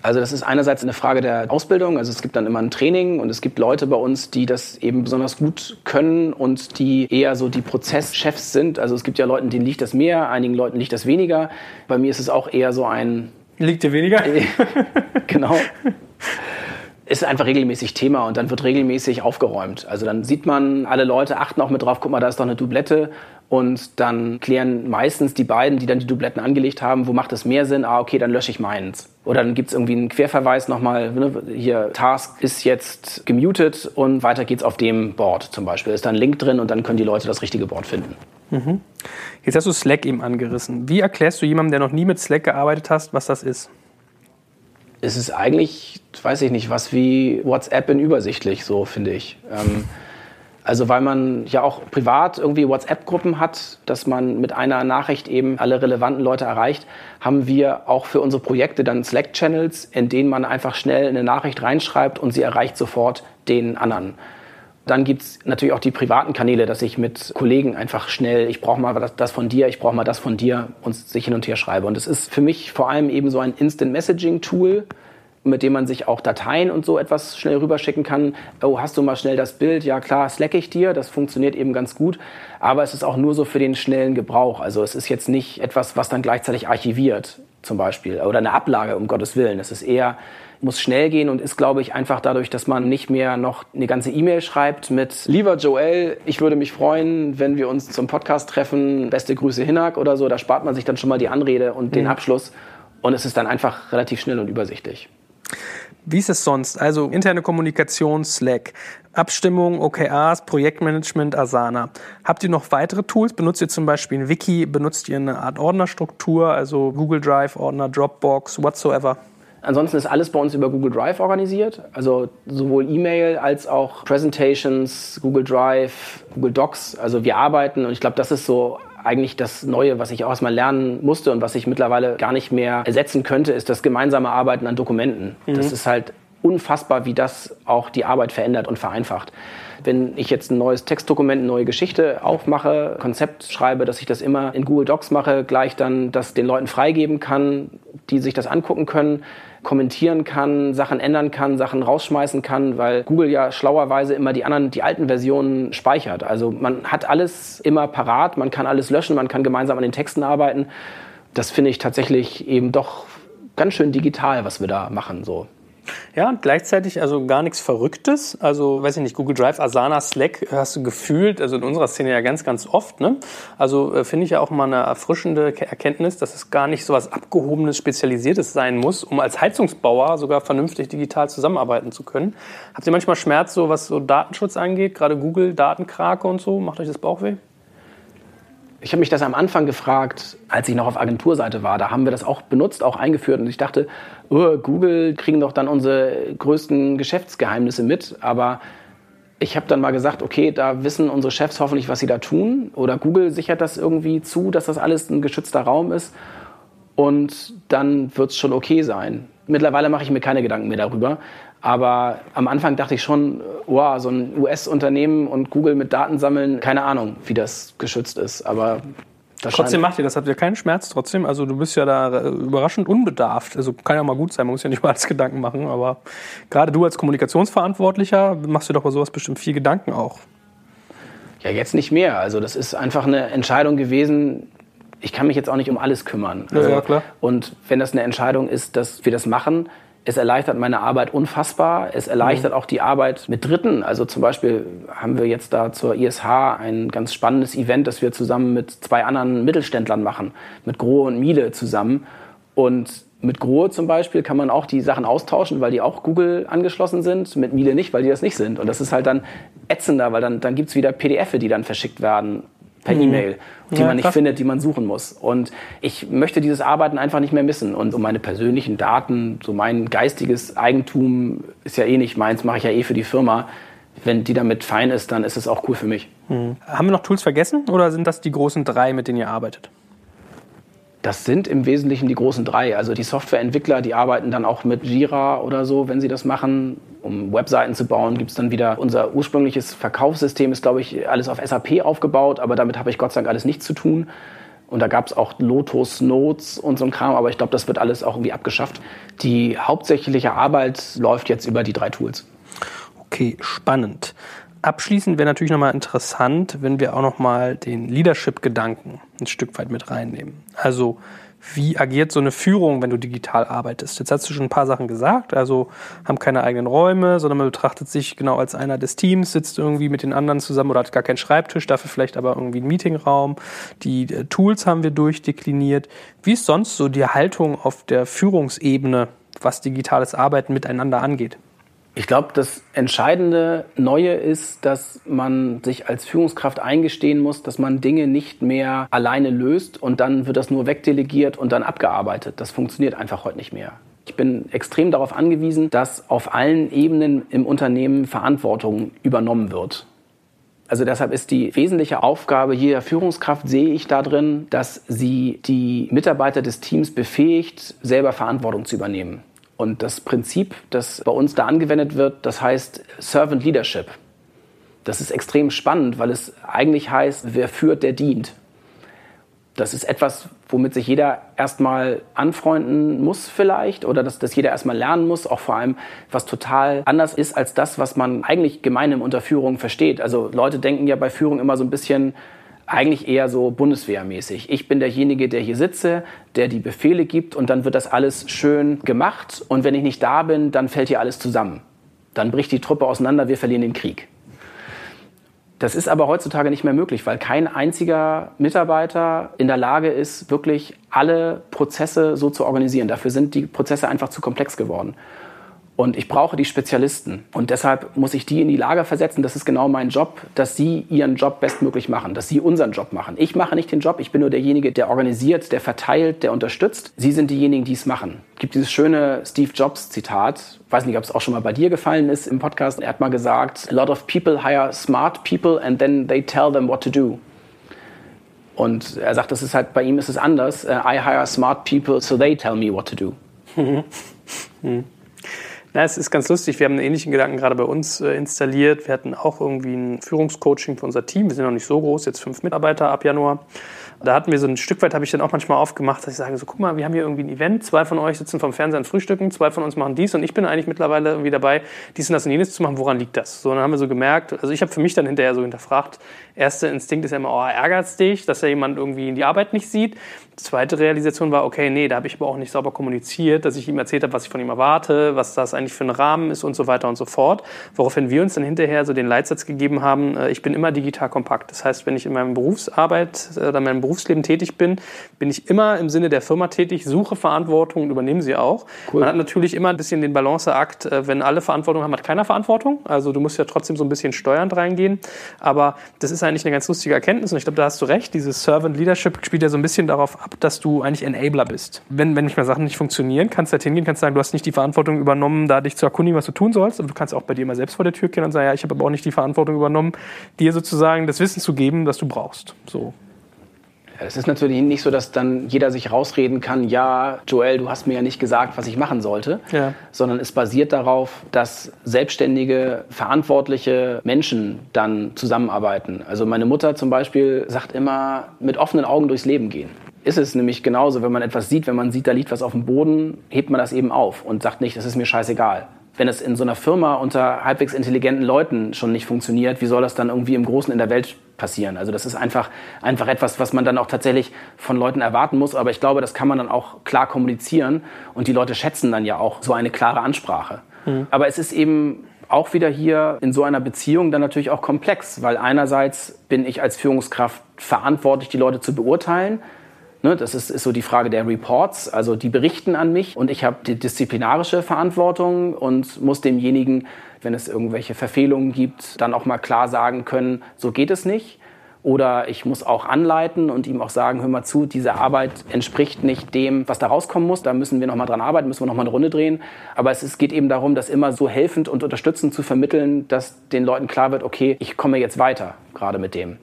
Also das ist einerseits eine Frage der Ausbildung. Also es gibt dann immer ein Training und es gibt Leute bei uns, die das eben besonders gut können und die eher so die Prozesschefs sind. Also es gibt ja Leute, denen liegt das mehr, einigen Leuten liegt das weniger. Bei mir ist es auch eher so ein... Liegt dir weniger? genau. ist einfach regelmäßig Thema und dann wird regelmäßig aufgeräumt. Also dann sieht man, alle Leute achten auch mit drauf, guck mal, da ist doch eine Doublette und dann klären meistens die beiden, die dann die Dubletten angelegt haben, wo macht es mehr Sinn? Ah, okay, dann lösche ich meins. Oder dann gibt es irgendwie einen Querverweis nochmal, ne, hier Task ist jetzt gemutet und weiter geht's auf dem Board zum Beispiel. Ist da ein Link drin und dann können die Leute das richtige Board finden. Mhm. Jetzt hast du Slack eben angerissen. Wie erklärst du jemandem, der noch nie mit Slack gearbeitet hast, was das ist? Es ist eigentlich, weiß ich nicht, was wie WhatsApp in übersichtlich, so finde ich. Ähm, Also weil man ja auch privat irgendwie WhatsApp-Gruppen hat, dass man mit einer Nachricht eben alle relevanten Leute erreicht, haben wir auch für unsere Projekte dann Slack-Channels, in denen man einfach schnell eine Nachricht reinschreibt und sie erreicht sofort den anderen. Dann gibt's natürlich auch die privaten Kanäle, dass ich mit Kollegen einfach schnell, ich brauche mal das, das von dir, ich brauche mal das von dir und sich hin und her schreibe. Und es ist für mich vor allem eben so ein Instant Messaging Tool, mit dem man sich auch Dateien und so etwas schnell rüberschicken kann. Oh, hast du mal schnell das Bild? Ja klar, slack ich dir. Das funktioniert eben ganz gut. Aber es ist auch nur so für den schnellen Gebrauch. Also es ist jetzt nicht etwas, was dann gleichzeitig archiviert zum Beispiel oder eine Ablage, um Gottes Willen. Es ist eher, muss schnell gehen und ist, glaube ich, einfach dadurch, dass man nicht mehr noch eine ganze E-Mail schreibt mit Lieber Joel, ich würde mich freuen, wenn wir uns zum Podcast treffen. Beste Grüße Hinak oder so. Da spart man sich dann schon mal die Anrede und den mhm. Abschluss. Und es ist dann einfach relativ schnell und übersichtlich. Wie ist es sonst? Also interne Kommunikation, Slack, Abstimmung, OKRs, Projektmanagement, Asana. Habt ihr noch weitere Tools? Benutzt ihr zum Beispiel ein Wiki? Benutzt ihr eine Art Ordnerstruktur, also Google Drive, Ordner, Dropbox, whatsoever? Ansonsten ist alles bei uns über Google Drive organisiert. Also sowohl E-Mail als auch Presentations, Google Drive, Google Docs. Also wir arbeiten und ich glaube, das ist so eigentlich das Neue, was ich auch erstmal lernen musste und was ich mittlerweile gar nicht mehr ersetzen könnte, ist das gemeinsame Arbeiten an Dokumenten. Mhm. Das ist halt unfassbar, wie das auch die Arbeit verändert und vereinfacht. Wenn ich jetzt ein neues Textdokument, eine neue Geschichte aufmache, Konzept schreibe, dass ich das immer in Google Docs mache, gleich dann das den Leuten freigeben kann, die sich das angucken können, kommentieren kann, Sachen ändern kann, Sachen rausschmeißen kann, weil Google ja schlauerweise immer die anderen, die alten Versionen speichert. Also man hat alles immer parat, man kann alles löschen, man kann gemeinsam an den Texten arbeiten. Das finde ich tatsächlich eben doch ganz schön digital, was wir da machen, so. Ja, und gleichzeitig also gar nichts Verrücktes. Also, weiß ich nicht, Google Drive, Asana, Slack hast du gefühlt, also in unserer Szene ja ganz, ganz oft. Ne? Also äh, finde ich ja auch mal eine erfrischende Erkenntnis, dass es gar nicht so was Abgehobenes, Spezialisiertes sein muss, um als Heizungsbauer sogar vernünftig digital zusammenarbeiten zu können. Habt ihr manchmal Schmerz, so was so Datenschutz angeht, gerade Google, Datenkrake und so? Macht euch das Bauchweh? Ich habe mich das am Anfang gefragt, als ich noch auf Agenturseite war. Da haben wir das auch benutzt, auch eingeführt. Und ich dachte, oh, Google kriegen doch dann unsere größten Geschäftsgeheimnisse mit. Aber ich habe dann mal gesagt, okay, da wissen unsere Chefs hoffentlich, was sie da tun. Oder Google sichert das irgendwie zu, dass das alles ein geschützter Raum ist. Und dann wird es schon okay sein. Mittlerweile mache ich mir keine Gedanken mehr darüber. Aber am Anfang dachte ich schon, wow, so ein US-Unternehmen und Google mit Daten sammeln, keine Ahnung, wie das geschützt ist. Aber trotzdem macht ihr das, habt ihr keinen Schmerz trotzdem? Also du bist ja da äh, überraschend unbedarft. Also kann ja mal gut sein, man muss ja nicht über alles Gedanken machen, aber gerade du als Kommunikationsverantwortlicher machst dir doch bei sowas bestimmt viel Gedanken auch. Ja, jetzt nicht mehr. Also das ist einfach eine Entscheidung gewesen, ich kann mich jetzt auch nicht um alles kümmern. Also, ja, klar. Und wenn das eine Entscheidung ist, dass wir das machen, es erleichtert meine Arbeit unfassbar. Es erleichtert mhm. auch die Arbeit mit Dritten. Also zum Beispiel haben wir jetzt da zur ISH ein ganz spannendes Event, das wir zusammen mit zwei anderen Mittelständlern machen, mit Grohe und Miele zusammen. Und mit Grohe zum Beispiel kann man auch die Sachen austauschen, weil die auch Google angeschlossen sind. Mit Miele nicht, weil die das nicht sind. Und das ist halt dann ätzender, weil dann, dann gibt es wieder PDF, die dann verschickt werden per mhm. E-Mail, die ja, man nicht krass. findet, die man suchen muss. Und ich möchte dieses Arbeiten einfach nicht mehr missen. Und um meine persönlichen Daten, so mein geistiges Eigentum ist ja eh nicht meins, mache ich ja eh für die Firma. Wenn die damit fein ist, dann ist es auch cool für mich. Mhm. Haben wir noch Tools vergessen oder sind das die großen drei, mit denen ihr arbeitet? Das sind im Wesentlichen die großen drei. Also die Softwareentwickler, die arbeiten dann auch mit Jira oder so, wenn sie das machen. Um Webseiten zu bauen, gibt es dann wieder unser ursprüngliches Verkaufssystem, ist, glaube ich, alles auf SAP aufgebaut, aber damit habe ich Gott sei Dank alles nichts zu tun. Und da gab es auch Lotus Notes und so ein Kram, aber ich glaube, das wird alles auch irgendwie abgeschafft. Die hauptsächliche Arbeit läuft jetzt über die drei Tools. Okay, spannend. Abschließend wäre natürlich nochmal interessant, wenn wir auch nochmal den Leadership-Gedanken ein Stück weit mit reinnehmen. Also wie agiert so eine Führung, wenn du digital arbeitest? Jetzt hast du schon ein paar Sachen gesagt, also haben keine eigenen Räume, sondern man betrachtet sich genau als einer des Teams, sitzt irgendwie mit den anderen zusammen oder hat gar keinen Schreibtisch, dafür vielleicht aber irgendwie einen Meetingraum. Die äh, Tools haben wir durchdekliniert. Wie ist sonst so die Haltung auf der Führungsebene, was digitales Arbeiten miteinander angeht? Ich glaube, das entscheidende Neue ist, dass man sich als Führungskraft eingestehen muss, dass man Dinge nicht mehr alleine löst und dann wird das nur wegdelegiert und dann abgearbeitet. Das funktioniert einfach heute nicht mehr. Ich bin extrem darauf angewiesen, dass auf allen Ebenen im Unternehmen Verantwortung übernommen wird. Also deshalb ist die wesentliche Aufgabe jeder Führungskraft, sehe ich da drin, dass sie die Mitarbeiter des Teams befähigt, selber Verantwortung zu übernehmen. Und das Prinzip, das bei uns da angewendet wird, das heißt Servant Leadership. Das ist extrem spannend, weil es eigentlich heißt, wer führt, der dient. Das ist etwas, womit sich jeder erstmal anfreunden muss vielleicht oder dass das jeder erstmal lernen muss, auch vor allem, was total anders ist als das, was man eigentlich gemeinsam unter Führung versteht. Also Leute denken ja bei Führung immer so ein bisschen eigentlich eher so bundeswehrmäßig. Ich bin derjenige, der hier sitze, der die Befehle gibt und dann wird das alles schön gemacht und wenn ich nicht da bin, dann fällt hier alles zusammen. Dann bricht die Truppe auseinander, wir verlieren den Krieg. Das ist aber heutzutage nicht mehr möglich, weil kein einziger Mitarbeiter in der Lage ist, wirklich alle Prozesse so zu organisieren. Dafür sind die Prozesse einfach zu komplex geworden. Und ich brauche die Spezialisten. Und deshalb muss ich die in die Lage versetzen. Das ist genau mein Job, dass sie ihren Job bestmöglich machen, dass sie unseren Job machen. Ich mache nicht den Job. Ich bin nur derjenige, der organisiert, der verteilt, der unterstützt. Sie sind diejenigen, die es machen. Es gibt dieses schöne Steve Jobs Zitat. Ich weiß nicht, ob es auch schon mal bei dir gefallen ist im Podcast. Er hat mal gesagt, a lot of people hire smart people and then they tell them what to do. Und er sagt, das ist halt, bei ihm ist es anders. I hire smart people, so they tell me what to do. Na, es ist ganz lustig. Wir haben einen ähnlichen Gedanken gerade bei uns äh, installiert. Wir hatten auch irgendwie ein Führungscoaching für unser Team. Wir sind noch nicht so groß, jetzt fünf Mitarbeiter ab Januar. Da hatten wir so ein Stück weit, habe ich dann auch manchmal aufgemacht, dass ich sage, so guck mal, wir haben hier irgendwie ein Event, zwei von euch sitzen vom Fernseher und frühstücken, zwei von uns machen dies und ich bin eigentlich mittlerweile irgendwie dabei, dies und das und jenes zu machen, woran liegt das? So, dann haben wir so gemerkt, also ich habe für mich dann hinterher so hinterfragt, erster Instinkt ist ja immer, oh, ärgert dich, dass ja jemand irgendwie die Arbeit nicht sieht. Die zweite Realisation war, okay, nee, da habe ich aber auch nicht sauber kommuniziert, dass ich ihm erzählt habe, was ich von ihm erwarte, was das eigentlich für ein Rahmen ist und so weiter und so fort. Woraufhin wir uns dann hinterher so den Leitsatz gegeben haben, äh, ich bin immer digital kompakt. Das heißt, wenn ich in meinem Berufsarbeit äh, oder in meinem Berufsleben tätig bin, bin ich immer im Sinne der Firma tätig, suche Verantwortung und übernehme sie auch. Cool. Man hat natürlich immer ein bisschen den Balanceakt, äh, wenn alle Verantwortung haben, hat keiner Verantwortung. Also du musst ja trotzdem so ein bisschen steuernd reingehen. Aber das ist eigentlich eine ganz lustige Erkenntnis und ich glaube, da hast du recht. Dieses Servant Leadership spielt ja so ein bisschen darauf ab, dass du eigentlich Enabler bist. Wenn, wenn manchmal Sachen nicht funktionieren, kannst du halt hingehen, kannst sagen, du hast nicht die Verantwortung übernommen, da dich zu erkundigen, was du tun sollst. Und du kannst auch bei dir mal selbst vor der Tür gehen und sagen, ja, ich habe aber auch nicht die Verantwortung übernommen, dir sozusagen das Wissen zu geben, das du brauchst. So. Es ist natürlich nicht so, dass dann jeder sich rausreden kann, ja, Joel, du hast mir ja nicht gesagt, was ich machen sollte, ja. sondern es basiert darauf, dass selbstständige, verantwortliche Menschen dann zusammenarbeiten. Also meine Mutter zum Beispiel sagt immer, mit offenen Augen durchs Leben gehen. Ist es nämlich genauso, wenn man etwas sieht, wenn man sieht, da liegt was auf dem Boden, hebt man das eben auf und sagt nicht, das ist mir scheißegal wenn es in so einer Firma unter halbwegs intelligenten Leuten schon nicht funktioniert, wie soll das dann irgendwie im Großen in der Welt passieren? Also das ist einfach, einfach etwas, was man dann auch tatsächlich von Leuten erwarten muss. Aber ich glaube, das kann man dann auch klar kommunizieren und die Leute schätzen dann ja auch so eine klare Ansprache. Mhm. Aber es ist eben auch wieder hier in so einer Beziehung dann natürlich auch komplex, weil einerseits bin ich als Führungskraft verantwortlich, die Leute zu beurteilen. Ne, das ist, ist so die Frage der Reports, also die berichten an mich und ich habe die disziplinarische Verantwortung und muss demjenigen, wenn es irgendwelche Verfehlungen gibt, dann auch mal klar sagen können, so geht es nicht. Oder ich muss auch anleiten und ihm auch sagen, hör mal zu, diese Arbeit entspricht nicht dem, was da rauskommen muss. Da müssen wir nochmal dran arbeiten, müssen wir nochmal eine Runde drehen. Aber es ist, geht eben darum, das immer so helfend und unterstützend zu vermitteln, dass den Leuten klar wird, okay, ich komme jetzt weiter, gerade mit dem.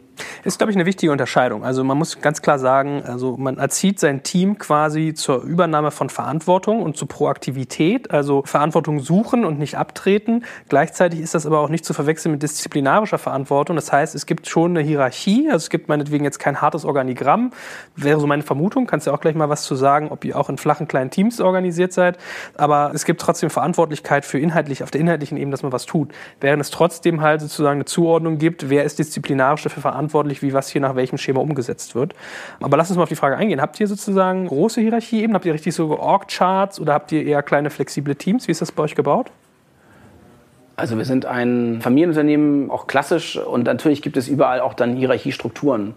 Ist, glaube ich, eine wichtige Unterscheidung. Also man muss ganz klar sagen, also man erzieht sein Team quasi zur Übernahme von Verantwortung und zur Proaktivität, also Verantwortung suchen und nicht abtreten. Gleichzeitig ist das aber auch nicht zu verwechseln mit disziplinarischer Verantwortung. Das heißt, es gibt schon eine Hierarchie, also es gibt meinetwegen jetzt kein hartes Organigramm, wäre so meine Vermutung. Kannst ja auch gleich mal was zu sagen, ob ihr auch in flachen kleinen Teams organisiert seid. Aber es gibt trotzdem Verantwortlichkeit für inhaltlich, auf der inhaltlichen Ebene, dass man was tut. Während es trotzdem halt sozusagen eine Zuordnung gibt, wer ist disziplinarisch dafür verantwortlich verantwortlich, wie was hier nach welchem Schema umgesetzt wird. Aber lass uns mal auf die Frage eingehen. Habt ihr sozusagen große Hierarchieebenen? Habt ihr richtig so Org-Charts oder habt ihr eher kleine flexible Teams? Wie ist das bei euch gebaut? Also wir sind ein Familienunternehmen, auch klassisch und natürlich gibt es überall auch dann Hierarchiestrukturen.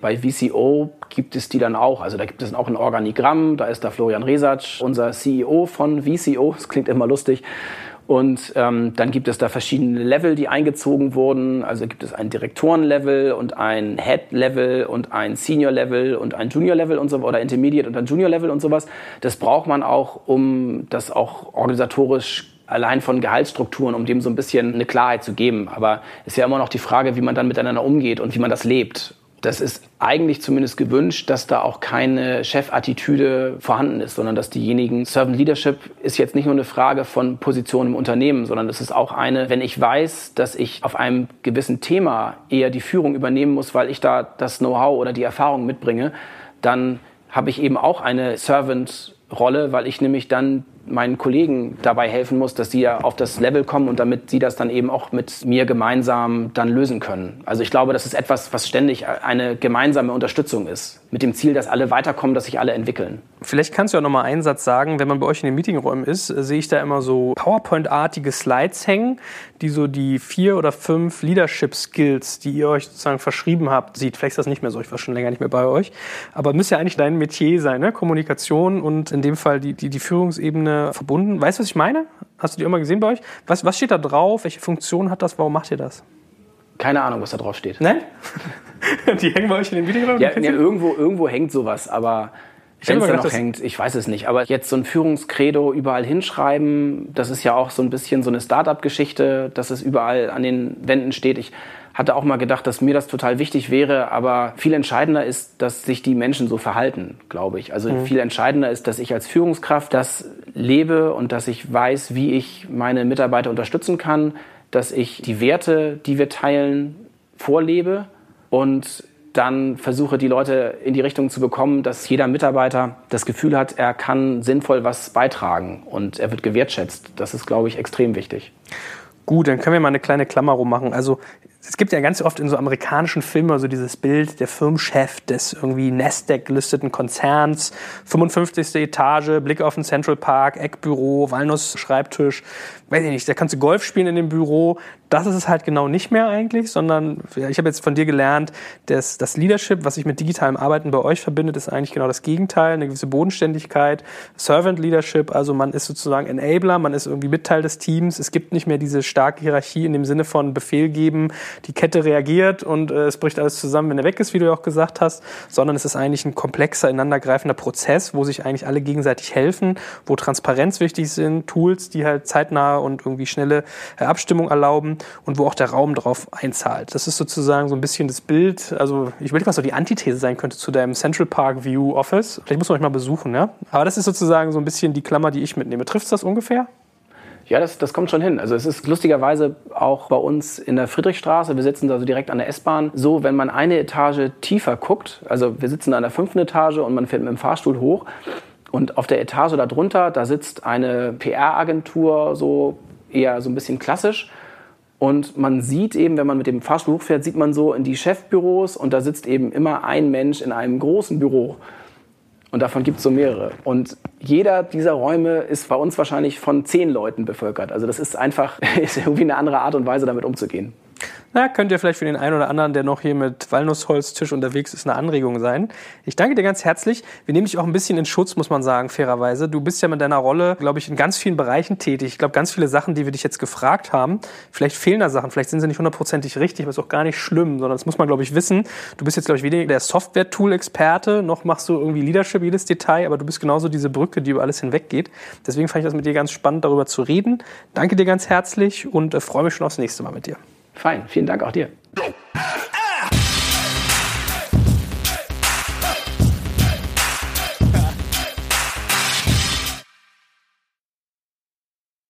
Bei VCO gibt es die dann auch. Also da gibt es auch ein Organigramm. Da ist da Florian Resatsch, unser CEO von VCO. Das klingt immer lustig. Und ähm, dann gibt es da verschiedene Level, die eingezogen wurden. Also gibt es ein Direktorenlevel und ein Head-Level und ein Senior-Level und ein Junior-Level und so oder Intermediate und ein Junior-Level und sowas. Das braucht man auch, um das auch organisatorisch allein von Gehaltsstrukturen, um dem so ein bisschen eine Klarheit zu geben. Aber es ist ja immer noch die Frage, wie man dann miteinander umgeht und wie man das lebt das ist eigentlich zumindest gewünscht, dass da auch keine Chefattitüde vorhanden ist, sondern dass diejenigen, Servant Leadership ist jetzt nicht nur eine Frage von Position im Unternehmen, sondern es ist auch eine, wenn ich weiß, dass ich auf einem gewissen Thema eher die Führung übernehmen muss, weil ich da das Know-how oder die Erfahrung mitbringe, dann habe ich eben auch eine Servant-Rolle, weil ich nämlich dann meinen Kollegen dabei helfen muss, dass sie ja auf das Level kommen und damit sie das dann eben auch mit mir gemeinsam dann lösen können. Also ich glaube, das ist etwas, was ständig eine gemeinsame Unterstützung ist, mit dem Ziel, dass alle weiterkommen, dass sich alle entwickeln. Vielleicht kannst du ja noch mal einen Satz sagen, wenn man bei euch in den Meetingräumen ist, sehe ich da immer so PowerPoint-artige Slides hängen, die so die vier oder fünf Leadership-Skills, die ihr euch sozusagen verschrieben habt, sieht. Vielleicht ist das nicht mehr so, ich war schon länger nicht mehr bei euch. Aber müsste ja eigentlich dein Metier sein, ne? Kommunikation und in dem Fall die, die, die Führungsebene Ebene verbunden. Weißt du, was ich meine? Hast du die immer gesehen bei euch? Was, was steht da drauf? Welche Funktion hat das? Warum macht ihr das? Keine Ahnung, was da drauf steht. Ne? die hängen bei euch in den Videoräumen? Ja, ja, irgendwo, irgendwo hängt sowas, aber wenn es noch hängt, ich weiß es nicht. Aber jetzt so ein Führungskredo überall hinschreiben, das ist ja auch so ein bisschen so eine Start-up-Geschichte, dass es überall an den Wänden steht. Ich hatte auch mal gedacht, dass mir das total wichtig wäre, aber viel entscheidender ist, dass sich die Menschen so verhalten, glaube ich. Also mhm. viel entscheidender ist, dass ich als Führungskraft das lebe und dass ich weiß, wie ich meine Mitarbeiter unterstützen kann, dass ich die Werte, die wir teilen, vorlebe und dann versuche die Leute in die Richtung zu bekommen, dass jeder Mitarbeiter das Gefühl hat, er kann sinnvoll was beitragen und er wird gewertschätzt. Das ist, glaube ich, extrem wichtig. Gut, dann können wir mal eine kleine Klammer rummachen. Also es gibt ja ganz oft in so amerikanischen Filmen so dieses Bild der Firmenchef des irgendwie Nasdaq-listeten Konzerns, 55. Etage, Blick auf den Central Park, Eckbüro, Walnuss-Schreibtisch, weiß ich nicht, da kannst du Golf spielen in dem Büro. Das ist es halt genau nicht mehr eigentlich, sondern ich habe jetzt von dir gelernt, dass das Leadership, was sich mit digitalem Arbeiten bei euch verbindet, ist eigentlich genau das Gegenteil, eine gewisse Bodenständigkeit, Servant Leadership, also man ist sozusagen Enabler, man ist irgendwie Mitteil des Teams. Es gibt nicht mehr diese starke Hierarchie in dem Sinne von Befehl geben, die Kette reagiert und äh, es bricht alles zusammen, wenn er weg ist, wie du ja auch gesagt hast, sondern es ist eigentlich ein komplexer, ineinandergreifender Prozess, wo sich eigentlich alle gegenseitig helfen, wo Transparenz wichtig sind, Tools, die halt zeitnah und irgendwie schnelle äh, Abstimmung erlauben und wo auch der Raum drauf einzahlt. Das ist sozusagen so ein bisschen das Bild, also ich will was so die Antithese sein könnte zu deinem Central Park View Office. Vielleicht muss man euch mal besuchen, ja? Aber das ist sozusagen so ein bisschen die Klammer, die ich mitnehme. Trifft das ungefähr? Ja, das, das kommt schon hin. Also es ist lustigerweise auch bei uns in der Friedrichstraße, wir sitzen da so direkt an der S-Bahn, so, wenn man eine Etage tiefer guckt, also wir sitzen an der fünften Etage und man fährt mit dem Fahrstuhl hoch und auf der Etage darunter, da sitzt eine PR-Agentur, so eher so ein bisschen klassisch. Und man sieht eben, wenn man mit dem Fahrstuhl hochfährt, sieht man so in die Chefbüros und da sitzt eben immer ein Mensch in einem großen Büro. Und davon gibt es so mehrere. Und jeder dieser Räume ist bei uns wahrscheinlich von zehn Leuten bevölkert. Also das ist einfach ist irgendwie eine andere Art und Weise, damit umzugehen. Na, könnte ja vielleicht für den einen oder anderen, der noch hier mit Walnussholztisch unterwegs ist, eine Anregung sein. Ich danke dir ganz herzlich. Wir nehmen dich auch ein bisschen in Schutz, muss man sagen, fairerweise. Du bist ja mit deiner Rolle, glaube ich, in ganz vielen Bereichen tätig. Ich glaube, ganz viele Sachen, die wir dich jetzt gefragt haben, vielleicht fehlen da Sachen, vielleicht sind sie nicht hundertprozentig richtig, aber ist auch gar nicht schlimm, sondern das muss man, glaube ich, wissen. Du bist jetzt, glaube ich, weniger der Software-Tool-Experte, noch machst du irgendwie Leadership, jedes Detail, aber du bist genauso diese Brücke, die über alles hinweggeht. Deswegen fand ich das mit dir ganz spannend, darüber zu reden. Danke dir ganz herzlich und äh, freue mich schon aufs nächste Mal mit dir. Fein, vielen Dank auch dir.